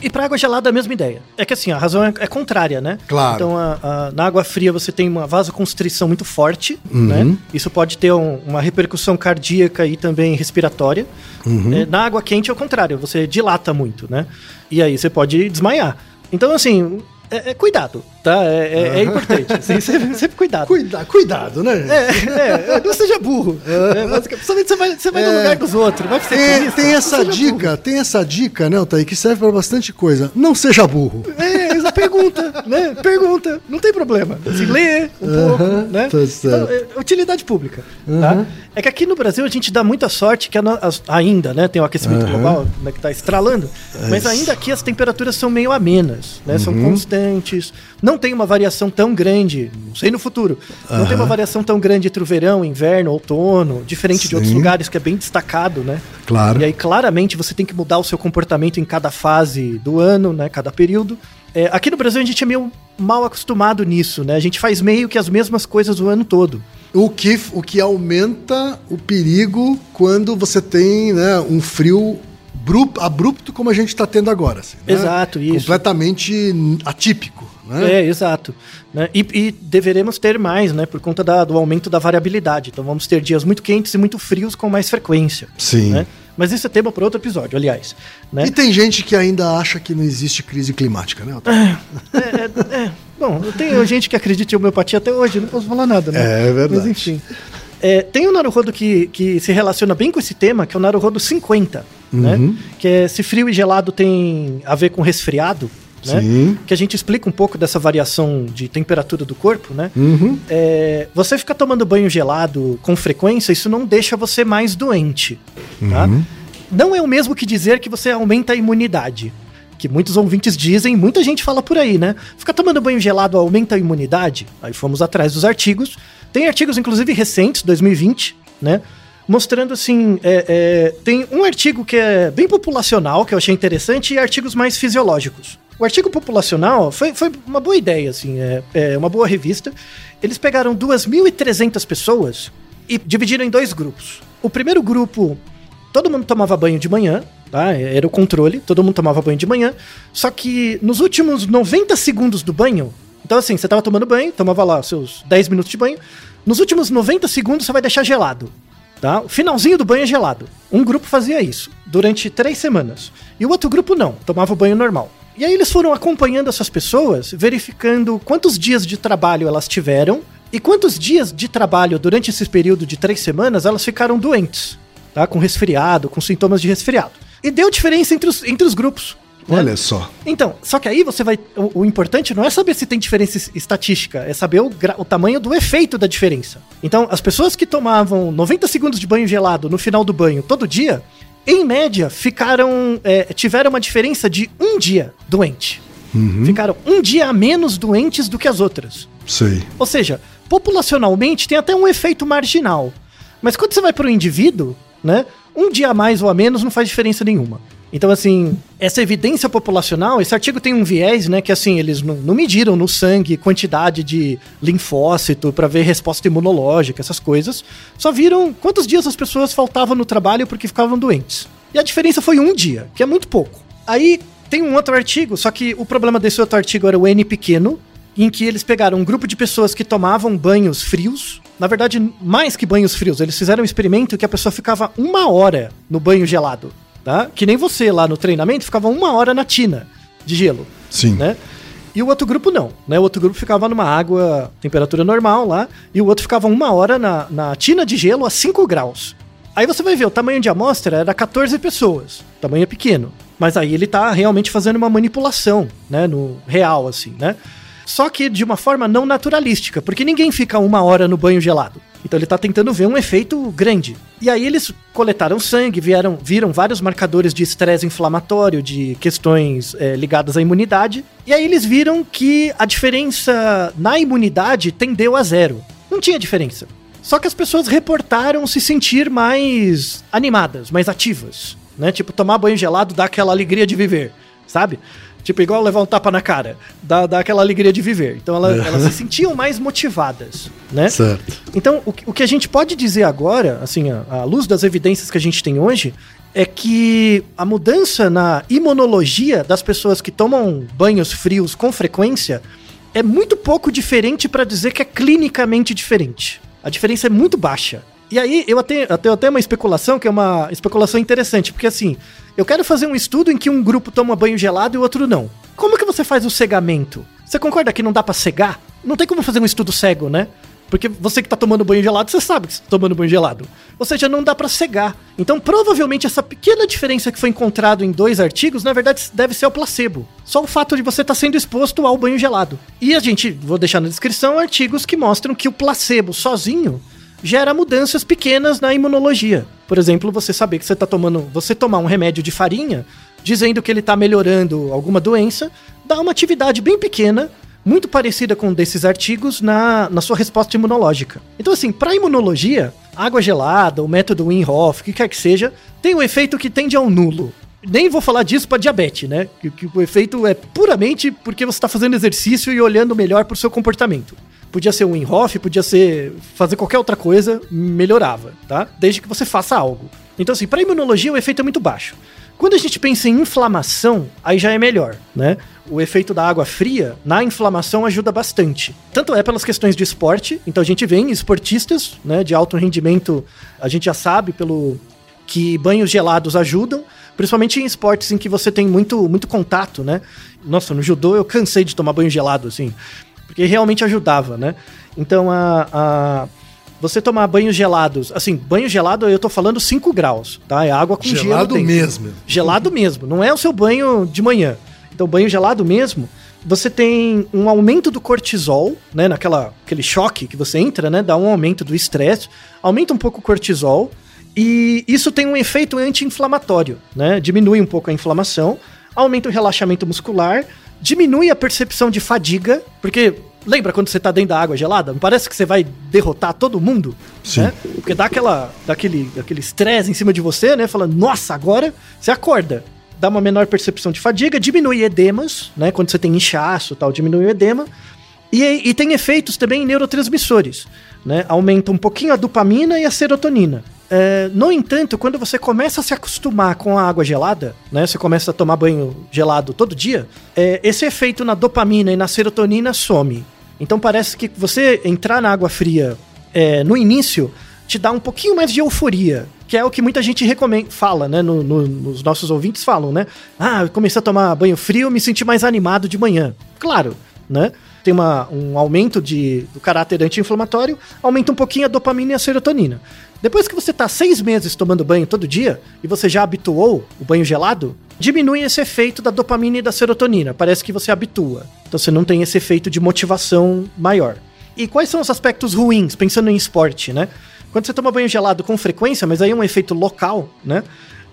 E pra água gelada a mesma ideia. É que assim, a razão é, é contrária, né? Claro. Então, a- a- na água fria você tem uma vasoconstrição muito forte, Uhum. né? Isso pode ter um- uma repercussão cardíaca e também respiratória. Uhum. É, na água quente é o contrário, você dilata muito, né? E aí você pode desmaiar. Então, assim, é, é cuidado, tá? É, é- é importante. assim, sempre, sempre cuidado. Cuida, cuidado, né? É, é, não seja burro. É, basicamente, principalmente você vai, você vai no É. lugar dos outros. Vai ser Tem, turista, tem essa dica, tem essa dica, né, Altair, que serve para bastante coisa. Não seja burro. É, essa pergunta, né? Pergunta, não tem problema. Se lê um pouco, né? tá certo. Então, é, utilidade pública, tá? É que aqui no Brasil a gente dá muita sorte que a as- ainda, né, tem o aquecimento global, né, que tá estralando, mas ainda aqui as temperaturas são meio amenas, né? São constantes, não tem uma variação tão grande, não sei no futuro, não tem uma variação tão grande entre o verão, inverno, outono, diferente de outros Sim. lugares que é bem destacado, né? Claro. E aí, claramente, você tem que mudar o seu comportamento em cada fase do ano, né? Cada período. É, aqui no Brasil, a gente é meio mal acostumado nisso, né? A gente faz meio que as mesmas coisas o ano todo. O que, o que aumenta o perigo quando você tem né, um frio bru- abrupto como a gente está tendo agora. assim, né? Exato, isso. Completamente atípico. Né? É, exato. Né? E, e deveremos ter mais, né? Por conta da- do aumento da variabilidade. Então vamos ter dias muito quentes e muito frios com mais frequência. Sim. né? Mas isso é tema para outro episódio, aliás. Né? E tem gente que ainda acha que não existe crise climática, né? Altair? É, é, é. Bom, tenho gente que acredita em homeopatia até hoje, não posso falar nada, né? É verdade. Mas enfim. É, tem um Naruhodo que, que se relaciona bem com esse tema, que é o Naruhodo 50, Uhum. né? Que é se frio e gelado tem a ver com resfriado, né? Sim. Que a gente explica um pouco dessa variação de temperatura do corpo, né? Uhum. É, você ficar tomando banho gelado com frequência, isso não deixa você mais doente, tá? Uhum. Não é o mesmo que dizer que você aumenta a imunidade. que muitos ouvintes dizem, muita gente fala por aí, né? Ficar tomando banho gelado aumenta a imunidade? Aí fomos atrás dos artigos. Tem artigos, inclusive, recentes, 2020, né? Mostrando assim, é, é, tem um artigo que é bem populacional, que eu achei interessante, e artigos mais fisiológicos. O artigo populacional foi, foi uma boa ideia, assim, é, é uma boa revista. Eles pegaram 2.300 pessoas e dividiram em dois grupos. O primeiro grupo, todo mundo tomava banho de manhã, tá? Era o controle, todo mundo tomava banho de manhã. Só que nos últimos 90 segundos do banho, então assim, você tava tomando banho, tomava lá seus 10 minutos de banho. Nos últimos 90 segundos você vai deixar gelado. Tá? O finalzinho do banho é gelado. Um grupo fazia isso durante três semanas. E o outro grupo não, tomava o banho normal. E aí eles foram acompanhando essas pessoas, verificando quantos dias de trabalho elas tiveram e quantos dias de trabalho durante esse período de três semanas elas ficaram doentes, tá? Com resfriado, com sintomas de resfriado. E deu diferença entre os, entre os grupos. Né? Olha só. Então, só que aí você vai. O, o, importante não é saber se tem diferença estatística, é saber o, o, tamanho do efeito da diferença. Então, as pessoas que tomavam 90 segundos de banho gelado no final do banho todo dia, em média, ficaram. É, tiveram uma diferença de um dia doente. Uhum. Ficaram um dia a menos doentes do que as outras. Sei. Ou seja, populacionalmente tem até um efeito marginal. Mas quando você vai para o indivíduo, né? Um dia a mais ou a menos não faz diferença nenhuma. Então, assim, essa evidência populacional, esse artigo tem um viés, né? Que assim, eles não, não mediram no sangue quantidade de linfócito para ver resposta imunológica, essas coisas. Só viram quantos dias as pessoas faltavam no trabalho porque ficavam doentes. E a diferença foi um dia, que é muito pouco. Aí tem um outro artigo, só que o problema desse outro artigo era o N pequeno, em que eles pegaram um grupo de pessoas que tomavam banhos frios. Na verdade, mais que banhos frios, eles fizeram um experimento que a pessoa ficava uma hora no banho gelado tá? Que nem você lá no treinamento ficava uma hora na tina de gelo. Sim. Né? E o outro grupo não, né? O outro grupo ficava numa água, temperatura normal lá, e o outro ficava uma hora na, na tina de gelo a 5 graus. Aí você vai ver, o tamanho de amostra era 14 pessoas, tamanho é pequeno. Mas aí ele tá realmente fazendo uma manipulação, né? No real, assim, né? Só que de uma forma não naturalística, porque ninguém fica uma hora no banho gelado. Então ele está tentando ver um efeito grande. E aí eles coletaram sangue, vieram, viram vários marcadores de estresse inflamatório, de questões é, ligadas à imunidade. E aí eles viram que a diferença na imunidade tendeu a zero. Não tinha diferença. Só que as pessoas reportaram se sentir mais animadas, mais ativas. Né? Tipo, tomar banho gelado dá aquela alegria de viver, sabe? Tipo, igual levar um tapa na cara. Dá, dá aquela alegria de viver. Então ela, é. elas se sentiam mais motivadas, né? Certo. Então, o, o que a gente pode dizer agora, assim, à luz das evidências que a gente tem hoje, é que a mudança na imunologia das pessoas que tomam banhos frios com frequência é muito pouco diferente para dizer que é clinicamente diferente. A diferença é muito baixa. E aí, eu tenho, até uma especulação, que é uma especulação interessante, porque assim, eu quero fazer um estudo em que um grupo toma banho gelado e o outro não. Como que você faz o cegamento? Você concorda que não dá para cegar? Não tem como fazer um estudo cego, né? Porque você que tá tomando banho gelado, você sabe que você tá tomando banho gelado. Ou seja, não dá para cegar. Então, provavelmente, essa pequena diferença que foi encontrado em dois artigos, na verdade, deve ser o placebo. Só o fato de você estar tá sendo exposto ao banho gelado. E a gente, vou deixar na descrição, artigos que mostram que o placebo sozinho gera mudanças pequenas na imunologia. Por exemplo, você saber que você está tomando, você tomar um remédio de farinha, dizendo que ele está melhorando alguma doença, dá uma atividade bem pequena, muito parecida com desses artigos na, na sua resposta imunológica. Então, assim, para imunologia, água gelada, o método Wim Hof, o que quer que seja, tem um efeito que tende ao nulo. Nem vou falar disso para diabetes, né? Que, que, o efeito é puramente porque você está fazendo exercício e olhando melhor para o seu comportamento. Podia ser um in-off, podia ser fazer qualquer outra coisa, melhorava, tá? Desde que você faça algo. Então, assim, para imunologia o efeito é muito baixo. Quando a gente pensa em inflamação, aí já é melhor, né? O efeito da água fria na inflamação ajuda bastante. Tanto é pelas questões de esporte, então a gente vê em esportistas, né, de alto rendimento, a gente já sabe pelo que banhos gelados ajudam, principalmente em esportes em que você tem muito muito contato, né? Nossa, no judô eu cansei de tomar banho gelado, assim porque realmente ajudava, né? Então a, a você tomar banhos gelados, assim, banho gelado eu tô falando 5 graus, tá? É água com gelado gelo. Gelado mesmo. Gelado mesmo, não é o seu banho de manhã. Então banho gelado mesmo, você tem um aumento do cortisol, né, naquela aquele choque que você entra, né, dá um aumento do estresse, aumenta um pouco o cortisol e isso tem um efeito anti-inflamatório, né? Diminui um pouco a inflamação aumenta o relaxamento muscular, diminui a percepção de fadiga, porque lembra quando você tá dentro da água gelada? Não parece que você vai derrotar todo mundo? Sim. Né? Porque dá aquela, daquele, aquele estresse em cima de você, né? Falando, nossa, agora você acorda. Dá uma menor percepção de fadiga, diminui edemas, né? Quando você tem inchaço e tal, diminui o edema. E, e tem efeitos também em neurotransmissores, né? Aumenta um pouquinho a dopamina e a serotonina. É, no entanto, quando você começa a se acostumar com a água gelada, né? Você começa a tomar banho gelado todo dia, é, esse efeito na dopamina e na serotonina some. Então parece que você entrar na água fria é, no início te dá um pouquinho mais de euforia, que é o que muita gente recomenda, fala, né? No, no, nos nossos ouvintes falam, né? Ah, eu comecei a tomar banho frio, me senti mais animado de manhã. Claro, né? Tem uma, um aumento de, do caráter anti-inflamatório, aumenta um pouquinho a dopamina e a serotonina. Depois que você tá seis meses tomando banho todo dia e você já habituou o banho gelado, diminui esse efeito da dopamina e da serotonina. Parece que você habitua. Então você não tem esse efeito de motivação maior. E quais são os aspectos ruins, pensando em esporte, né? Quando você toma banho gelado com frequência, mas aí é um efeito local, né?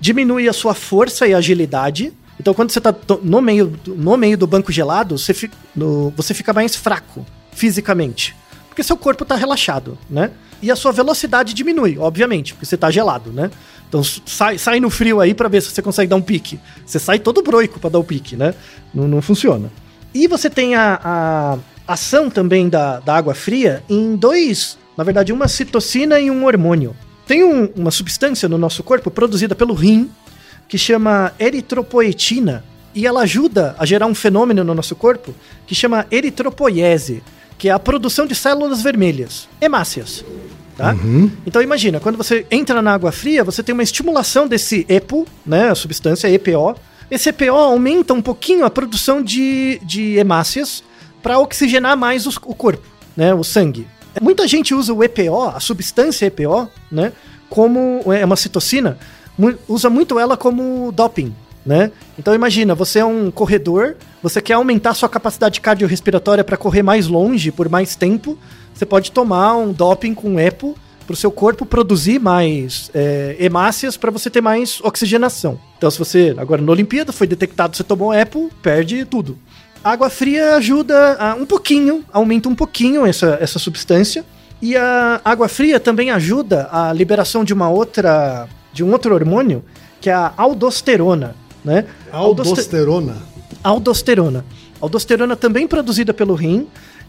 Diminui a sua força e agilidade. Então, quando você tá to- no meio, no meio do banco gelado, você, fi- no- você fica mais fraco fisicamente. Porque seu corpo tá relaxado, né? E a sua velocidade diminui, obviamente, porque você tá gelado, né? Então sai, sai no frio aí pra ver se você consegue dar um pique. Você sai todo broico pra dar o pique, né? Não, não funciona. E você tem a, a ação também da, da água fria em dois, na verdade, uma citocina e um hormônio. Tem um- uma substância no nosso corpo produzida pelo rim que chama eritropoetina e ela ajuda a gerar um fenômeno no nosso corpo que chama eritropoiese, que é a produção de células vermelhas, hemácias. Tá? Então imagina, quando você entra na água fria, você tem uma estimulação desse EPO, né, a substância EPO. Esse EPO aumenta um pouquinho a produção de, de hemácias para oxigenar mais os- o corpo, né, o sangue. Muita gente usa o EPO, a substância EPO, né, como é uma citocina, usa muito ela como doping, né? Então imagina, você é um corredor, você quer aumentar sua capacidade cardiorrespiratória para correr mais longe por mais tempo, você pode tomar um doping com EPO para o seu corpo produzir mais é, hemácias para você ter mais oxigenação. Então se você, agora na Olimpíada, foi detectado você tomou EPO, perde tudo. Água fria ajuda a, um pouquinho, aumenta um pouquinho essa, essa substância. E a água fria também ajuda a liberação de uma outra, de um outro hormônio, que é a aldosterona, né? Aldoste- Aldosterona. aldosterona. Aldosterona também produzida pelo rim,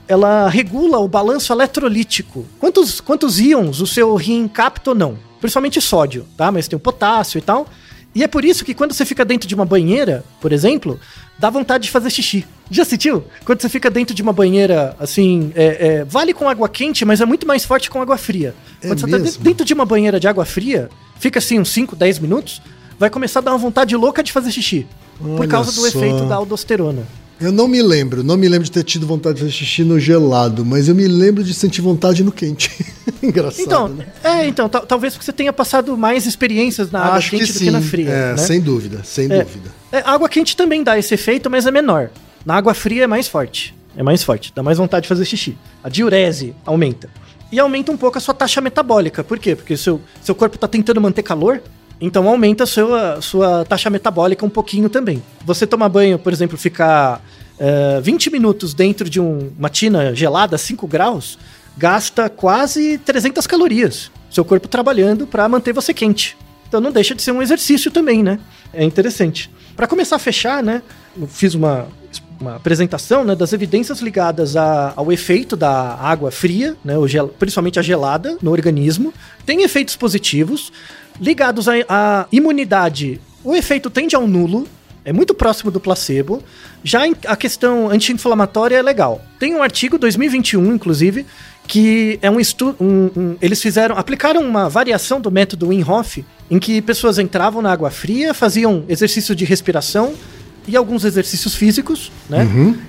ela regula o balanço eletrolítico. Quantos, quantos íons o seu rim capta ou não? Principalmente sódio, tá? Mas tem o potássio e tal. E é por isso que quando você fica dentro de uma banheira, por exemplo, dá vontade de fazer xixi. Já sentiu? Quando você fica dentro de uma banheira, assim, é, é, vale com água quente, mas é muito mais forte com água fria. É Quando você tá mesmo? dentro de uma banheira de água fria, fica assim uns 5, 10 minutos, vai começar a dar uma vontade louca de fazer xixi. Por Olha causa do só. efeito da aldosterona. Eu não me lembro, não me lembro de ter tido vontade de fazer xixi no gelado, mas eu me lembro de sentir vontade no quente. Engraçado, Então, né? é, então, tal- talvez porque você tenha passado mais experiências na água Acho quente que do sim. que na fria. é, né? sem dúvida, sem É. dúvida. É, água quente também dá esse efeito, mas é menor. Na água fria é mais forte. É mais forte, dá mais vontade de fazer xixi. A diurese aumenta. E aumenta um pouco a sua taxa metabólica. Por quê? Porque seu, seu corpo está tentando manter calor, então aumenta a sua, sua taxa metabólica um pouquinho também. Você tomar banho, por exemplo, ficar eh, 20 minutos dentro de um- uma tina gelada, 5 graus, gasta quase 300 calorias. Seu corpo trabalhando para manter você quente. Então não deixa de ser um exercício também, né? É interessante. Para começar a fechar, né? Fiz uma, uma apresentação né, das evidências ligadas a- ao efeito da água fria, né, gel- principalmente a gelada, no organismo. Tem efeitos positivos ligados à, imunidade. O efeito tende ao nulo, é muito próximo do placebo. Já a questão anti-inflamatória é legal. Tem um artigo 2021, inclusive, que é um estudo. eles fizeram, aplicaram uma variação do método Wim Hof, em que pessoas entravam na água fria, faziam exercício de respiração e alguns exercícios físicos, né?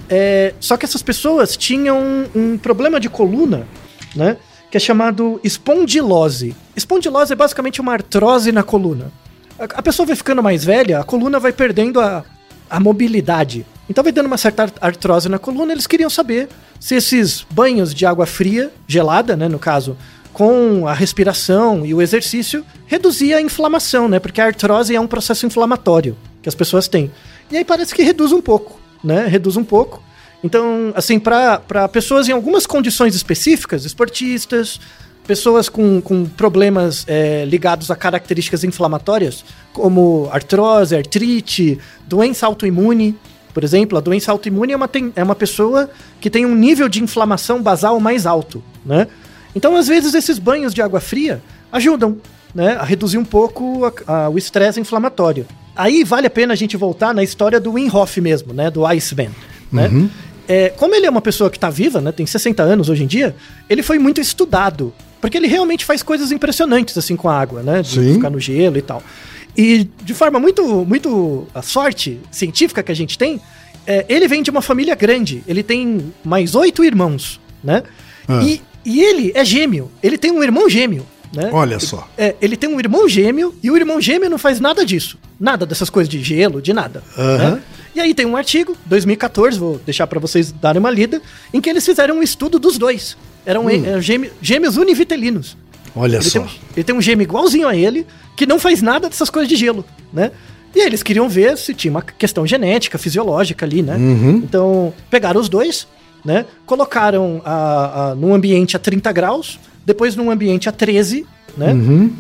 É, só que essas pessoas tinham um, um problema de coluna, né? Que é chamado espondilose. Espondilose é basicamente uma artrose na coluna. A, pessoa vai ficando mais velha, a coluna vai perdendo a, a mobilidade. Então vai dando uma certa ar- artrose na coluna. Eles queriam saber se esses banhos de água fria, gelada, né, no caso, com a respiração e o exercício, reduzia a inflamação, né? Porque a artrose é um processo inflamatório que as pessoas têm. E aí parece que reduz um pouco, né? Reduz um pouco. Então, assim, para pessoas em algumas condições específicas, esportistas, pessoas com, com problemas é, ligados a características inflamatórias, como artrose, artrite, doença autoimune, por exemplo, a doença autoimune é uma, tem, é uma pessoa que tem um nível de inflamação basal mais alto, né? Então, às vezes, esses banhos de água fria ajudam né, a reduzir um pouco a, a, o estresse inflamatório. Aí vale a pena a gente voltar na história do Wim Hof mesmo, né? Do Iceman, né? Uhum. É, como ele é uma pessoa que está viva, né? Tem 60 anos hoje em dia, ele foi muito estudado. Porque ele realmente faz coisas impressionantes, assim, com a água, né? De Sim. ficar no gelo e tal. E de forma muito, muito a sorte científica que a gente tem, é, ele vem de uma família grande. Ele tem mais oito irmãos, né? Ah. E, e ele é gêmeo. Ele tem um irmão gêmeo. Né? Olha só. É, ele tem um irmão gêmeo e o irmão gêmeo não faz nada disso. Nada dessas coisas de gelo, de nada. Aham. né? E aí tem um artigo, 2014, vou deixar pra vocês darem uma lida, em que eles fizeram um estudo dos dois. Eram eh, gêmeos, gêmeos univitelinos. Olha Ele tem, só. um, ele tem um gêmeo igualzinho a ele, que não faz nada dessas coisas de gelo, né? E aí eles queriam ver se tinha uma questão genética, fisiológica ali, né? Então, pegaram os dois, né? Colocaram a, a, num ambiente a 30 graus, depois num ambiente a 13, né?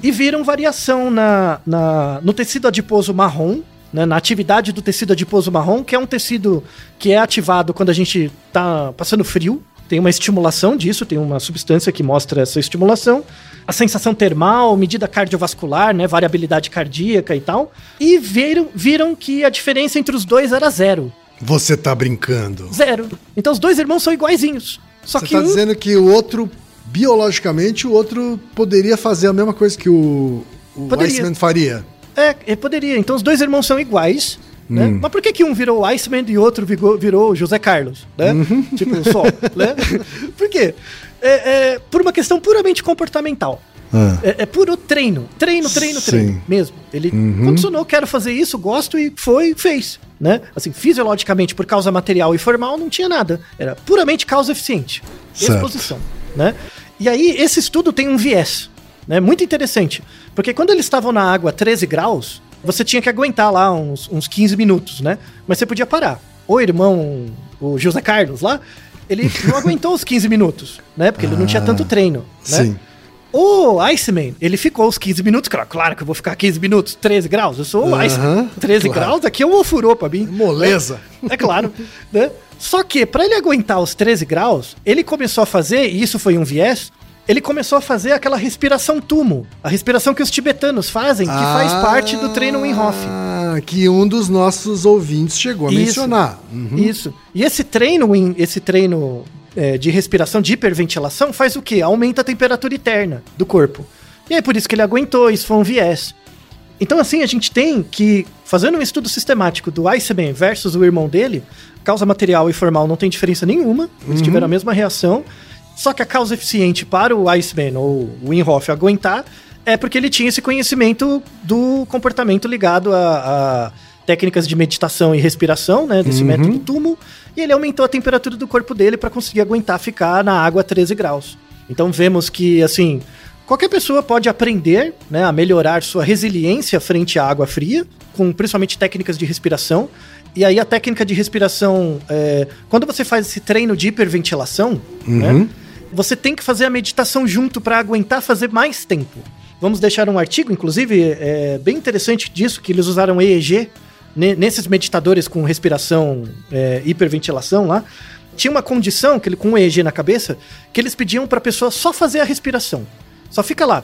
E viram variação na, na, no tecido adiposo marrom, né? Na atividade do tecido adiposo marrom, que é um tecido que é ativado quando a gente tá passando frio, tem uma estimulação disso, tem uma substância que mostra essa estimulação. A sensação termal, medida cardiovascular, né, variabilidade cardíaca e tal. E viram, viram que a diferença entre os dois era zero. Você tá brincando. Zero. Então os dois irmãos são iguaizinhos. Só Você que tá um... dizendo que o outro, biologicamente, o outro poderia fazer a mesma coisa que o, o. Iceman faria. É, é, poderia. Então os dois irmãos são iguais. Né? Hum. Mas por que, que um virou Iceman e outro virou, virou José Carlos? Né? Uhum. Tipo, só. né? Por quê? É, é por uma questão puramente comportamental. Ah. É, é puro treino. Treino, treino, Sim. treino. Mesmo. Ele Uhum. condicionou, quero fazer isso, gosto e foi, fez. Né? Assim, fisiologicamente, por causa material e formal, não tinha nada. Era puramente causa eficiente. Certo. Exposição. Né? E aí, esse estudo tem um viés. Né? Muito interessante. Porque quando eles estavam na água a 13 graus, você tinha que aguentar lá uns, uns 15 minutos, né? Mas você podia parar. O irmão, o José Carlos lá, ele não aguentou os 15 minutos, né? Porque ele não tinha Ah, tanto treino, né? Sim. O Iceman, ele ficou os 15 minutos, claro, claro que eu vou ficar 15 minutos, 13 graus, eu sou o Aham, Iceman. 13 claro. graus, aqui é um ofurô pra mim. Moleza. É claro, né? Só que, pra ele aguentar os 13 graus, ele começou a fazer, e isso foi um viés, ele começou a fazer aquela respiração tumo, a respiração que os tibetanos fazem, que faz parte do treino Wim Hof. Ah, que um dos nossos ouvintes chegou a Isso. mencionar. Uhum. Isso. E esse treino, esse treino é, de respiração, de hiperventilação, faz o quê? Aumenta a temperatura interna do corpo. E é por isso que ele aguentou, isso foi um viés. Então, assim, a gente tem que, fazendo um estudo sistemático do Iceman versus o irmão dele, causa material e formal não tem diferença nenhuma, eles tiveram a mesma reação, só que a causa eficiente para o Iceman ou o Wim Hof aguentar é porque ele tinha esse conhecimento do comportamento ligado a, a técnicas de meditação e respiração, né, desse método túmulo, e ele aumentou a temperatura do corpo dele para conseguir aguentar ficar na água a 13 graus. Então vemos que, assim, qualquer pessoa pode aprender né, a melhorar sua resiliência frente à água fria, com principalmente técnicas de respiração. E aí a técnica de respiração, é, quando você faz esse treino de hiperventilação, né, você tem que fazer a meditação junto para aguentar fazer mais tempo. Vamos deixar um artigo, inclusive, é, bem interessante disso, que eles usaram EEG ne- nesses meditadores com respiração, é, hiperventilação lá. Tinha uma condição que ele com o EEG na cabeça que eles pediam para a pessoa só fazer a respiração. Só fica lá.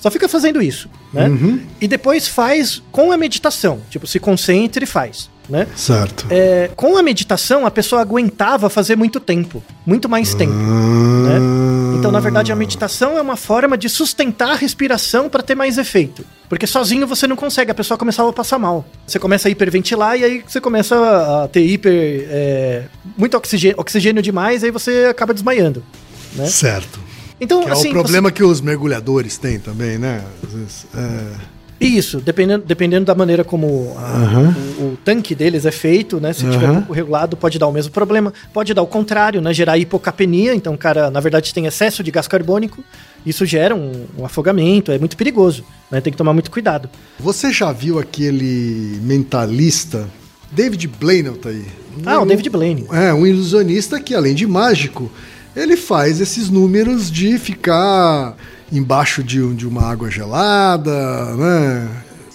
Só fica fazendo isso, né? E depois faz com a meditação. Tipo, se concentre e faz, né? Certo. É, com a meditação, a pessoa aguentava fazer muito tempo. Muito mais tempo. Ah. né? Então, na verdade, a meditação é uma forma de sustentar a respiração para ter mais efeito. Porque sozinho você não consegue, a pessoa começava a passar mal. Você começa a hiperventilar e aí você começa a ter hiper. é, muito oxigênio, oxigênio demais, aí você acaba desmaiando. Né? Certo. Então, Que é assim. o problema que os mergulhadores têm também, né? Vezes, é, Isso, dependendo, dependendo da maneira como Aham. o, o tanque deles é feito, né? Se tiver Aham. pouco regulado, pode dar o mesmo problema. Pode dar o contrário, né? Gerar hipocapenia. Então, o cara, na verdade, tem excesso de gás carbônico. Isso gera um, um afogamento, é muito perigoso. Né? Tem que tomar muito cuidado. Você já viu aquele mentalista, David Blaine, tá aí? Ah, o David Blaine. É, um ilusionista que, além de mágico, ele faz esses números de ficar embaixo de, um- de uma água gelada, né?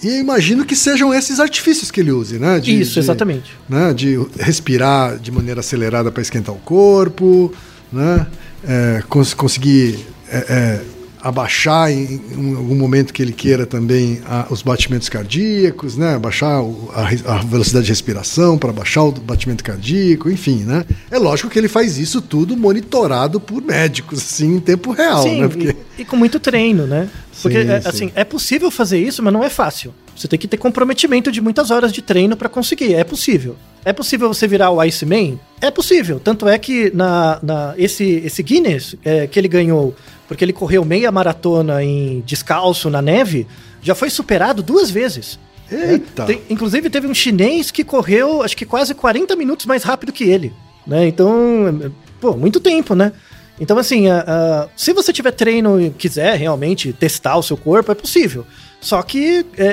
E eu imagino que sejam esses artifícios que ele use, né? De- Isso, de- exatamente. né, de respirar de maneira acelerada para esquentar o corpo, né, é, cons- conseguir é, é, abaixar em, em algum momento que ele queira também a- os batimentos cardíacos, né, abaixar a, a velocidade de respiração para baixar o batimento cardíaco, enfim, né. É lógico que ele faz isso tudo monitorado por médicos, assim, em tempo real, Sim, né, porque... e, e com muito treino, né? Porque, Sim, é, sim. assim, é possível fazer isso, mas não é fácil. Você tem que ter comprometimento de muitas horas de treino pra conseguir. É possível. É possível você virar o Iceman? É possível. Tanto é que na, na- esse, esse Guinness é, que ele ganhou, porque ele correu meia maratona em descalço na neve, já foi superado duas vezes. Eita! Tem- inclusive teve um chinês que correu, acho que quase 40 minutos mais rápido que ele, né? Então, pô, muito tempo, né? Então, assim, a- a- se você tiver treino e quiser realmente testar o seu corpo, é possível. Só que é,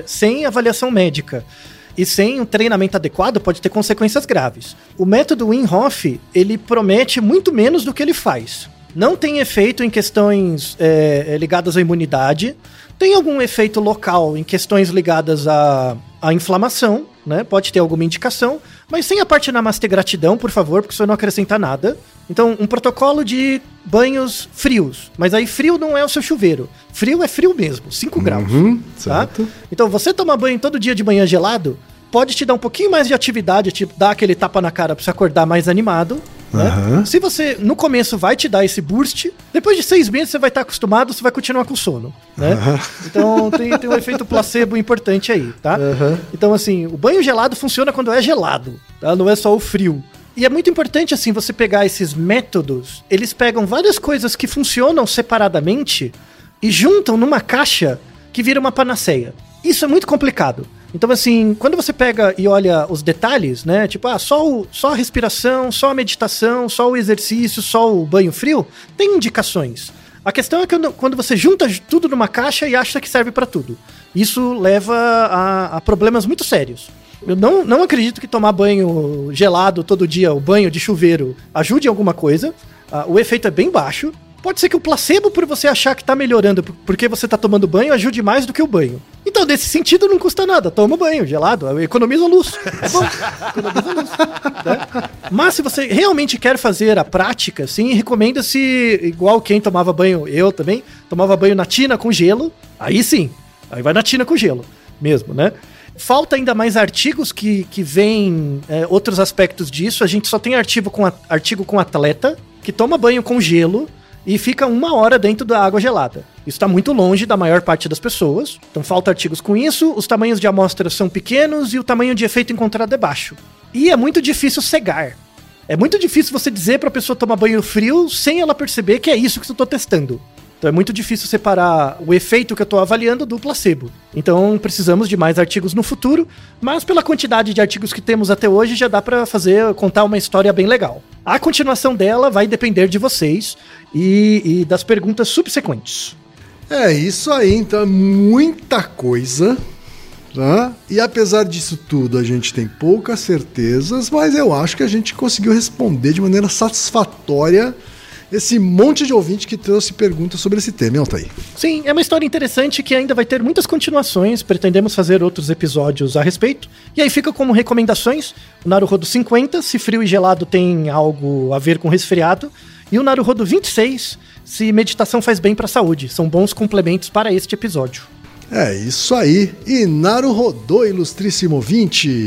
é, sem avaliação médica e sem um treinamento adequado pode ter consequências graves. O método Wim Hof, ele promete muito menos do que ele faz. Não tem efeito em questões é, é, ligadas à imunidade, tem algum efeito local em questões ligadas à, à inflamação, né? Pode ter alguma indicação, mas sem a parte namastê gratidão, por favor, porque isso não acrescenta nada. Então, um protocolo de banhos frios. Mas aí frio não é o seu chuveiro. Frio é frio mesmo, 5 graus. Uhum, Tá? certo. Então, você tomar banho todo dia de manhã gelado, pode te dar um pouquinho mais de atividade, tipo, dar aquele tapa na cara pra você acordar mais animado. Né? Aham. Se você, no começo, vai te dar esse boost, depois de seis meses você vai estar acostumado, você vai continuar com sono, né? Então tem, tem um efeito placebo importante aí, tá? Aham. Então, assim, o banho gelado funciona quando é gelado, tá? Não é só o frio. E é muito importante, assim, você pegar esses métodos, eles pegam várias coisas que funcionam separadamente e juntam numa caixa que vira uma panaceia. Isso é muito complicado. Então, assim, quando você pega e olha os detalhes, né? Tipo, ah, só, o, só a respiração, só a meditação, só o exercício, só o banho frio, tem indicações. A questão é que quando- você junta tudo numa caixa e acha que serve pra tudo. Isso leva a, a problemas muito sérios. Eu não, não acredito que tomar banho gelado todo dia, o banho de chuveiro, ajude em alguma coisa. Ah, o efeito é bem baixo. Pode ser que o placebo, por você achar que tá melhorando por- porque você tá tomando banho, ajude mais do que o banho. Então, nesse sentido, não custa nada. Toma banho gelado, economiza luz. É bom, economiza luz. né? Mas se você realmente quer fazer a prática, sim, recomenda-se, igual quem tomava banho, eu também, tomava banho na tina com gelo. Aí sim, aí vai na tina com gelo mesmo, né? Falta ainda mais artigos que, que veem é, outros aspectos disso. A gente só tem artigo com, a- artigo com atleta que toma banho com gelo e fica uma hora dentro da água gelada. Isso está muito longe da maior parte das pessoas. Então falta artigos com isso. Os tamanhos de amostra são pequenos e o tamanho de efeito encontrado é baixo. E é muito difícil cegar. É muito difícil você dizer para a pessoa tomar banho frio sem ela perceber que é isso que eu tô testando. Então é muito difícil separar o efeito que eu estou avaliando do placebo. Então precisamos de mais artigos no futuro, mas pela quantidade de artigos que temos até hoje já dá para fazer contar uma história bem legal. A continuação dela vai depender de vocês e, e das perguntas subsequentes. É isso aí, então é muita coisa. Tá? E apesar disso tudo, a gente tem poucas certezas, mas eu acho que a gente conseguiu responder de maneira satisfatória esse monte de ouvinte que trouxe perguntas sobre esse tema, hein, Altair? Sim, é uma história interessante que ainda vai ter muitas continuações. Pretendemos fazer outros episódios a respeito. E aí fica como recomendações: o Naruhodo 50, se frio e gelado tem algo a ver com resfriado. E o Naruhodo 26, se meditação faz bem para a saúde. São bons complementos para este episódio. É isso aí. E Naru rodou, ilustríssimo ouvinte.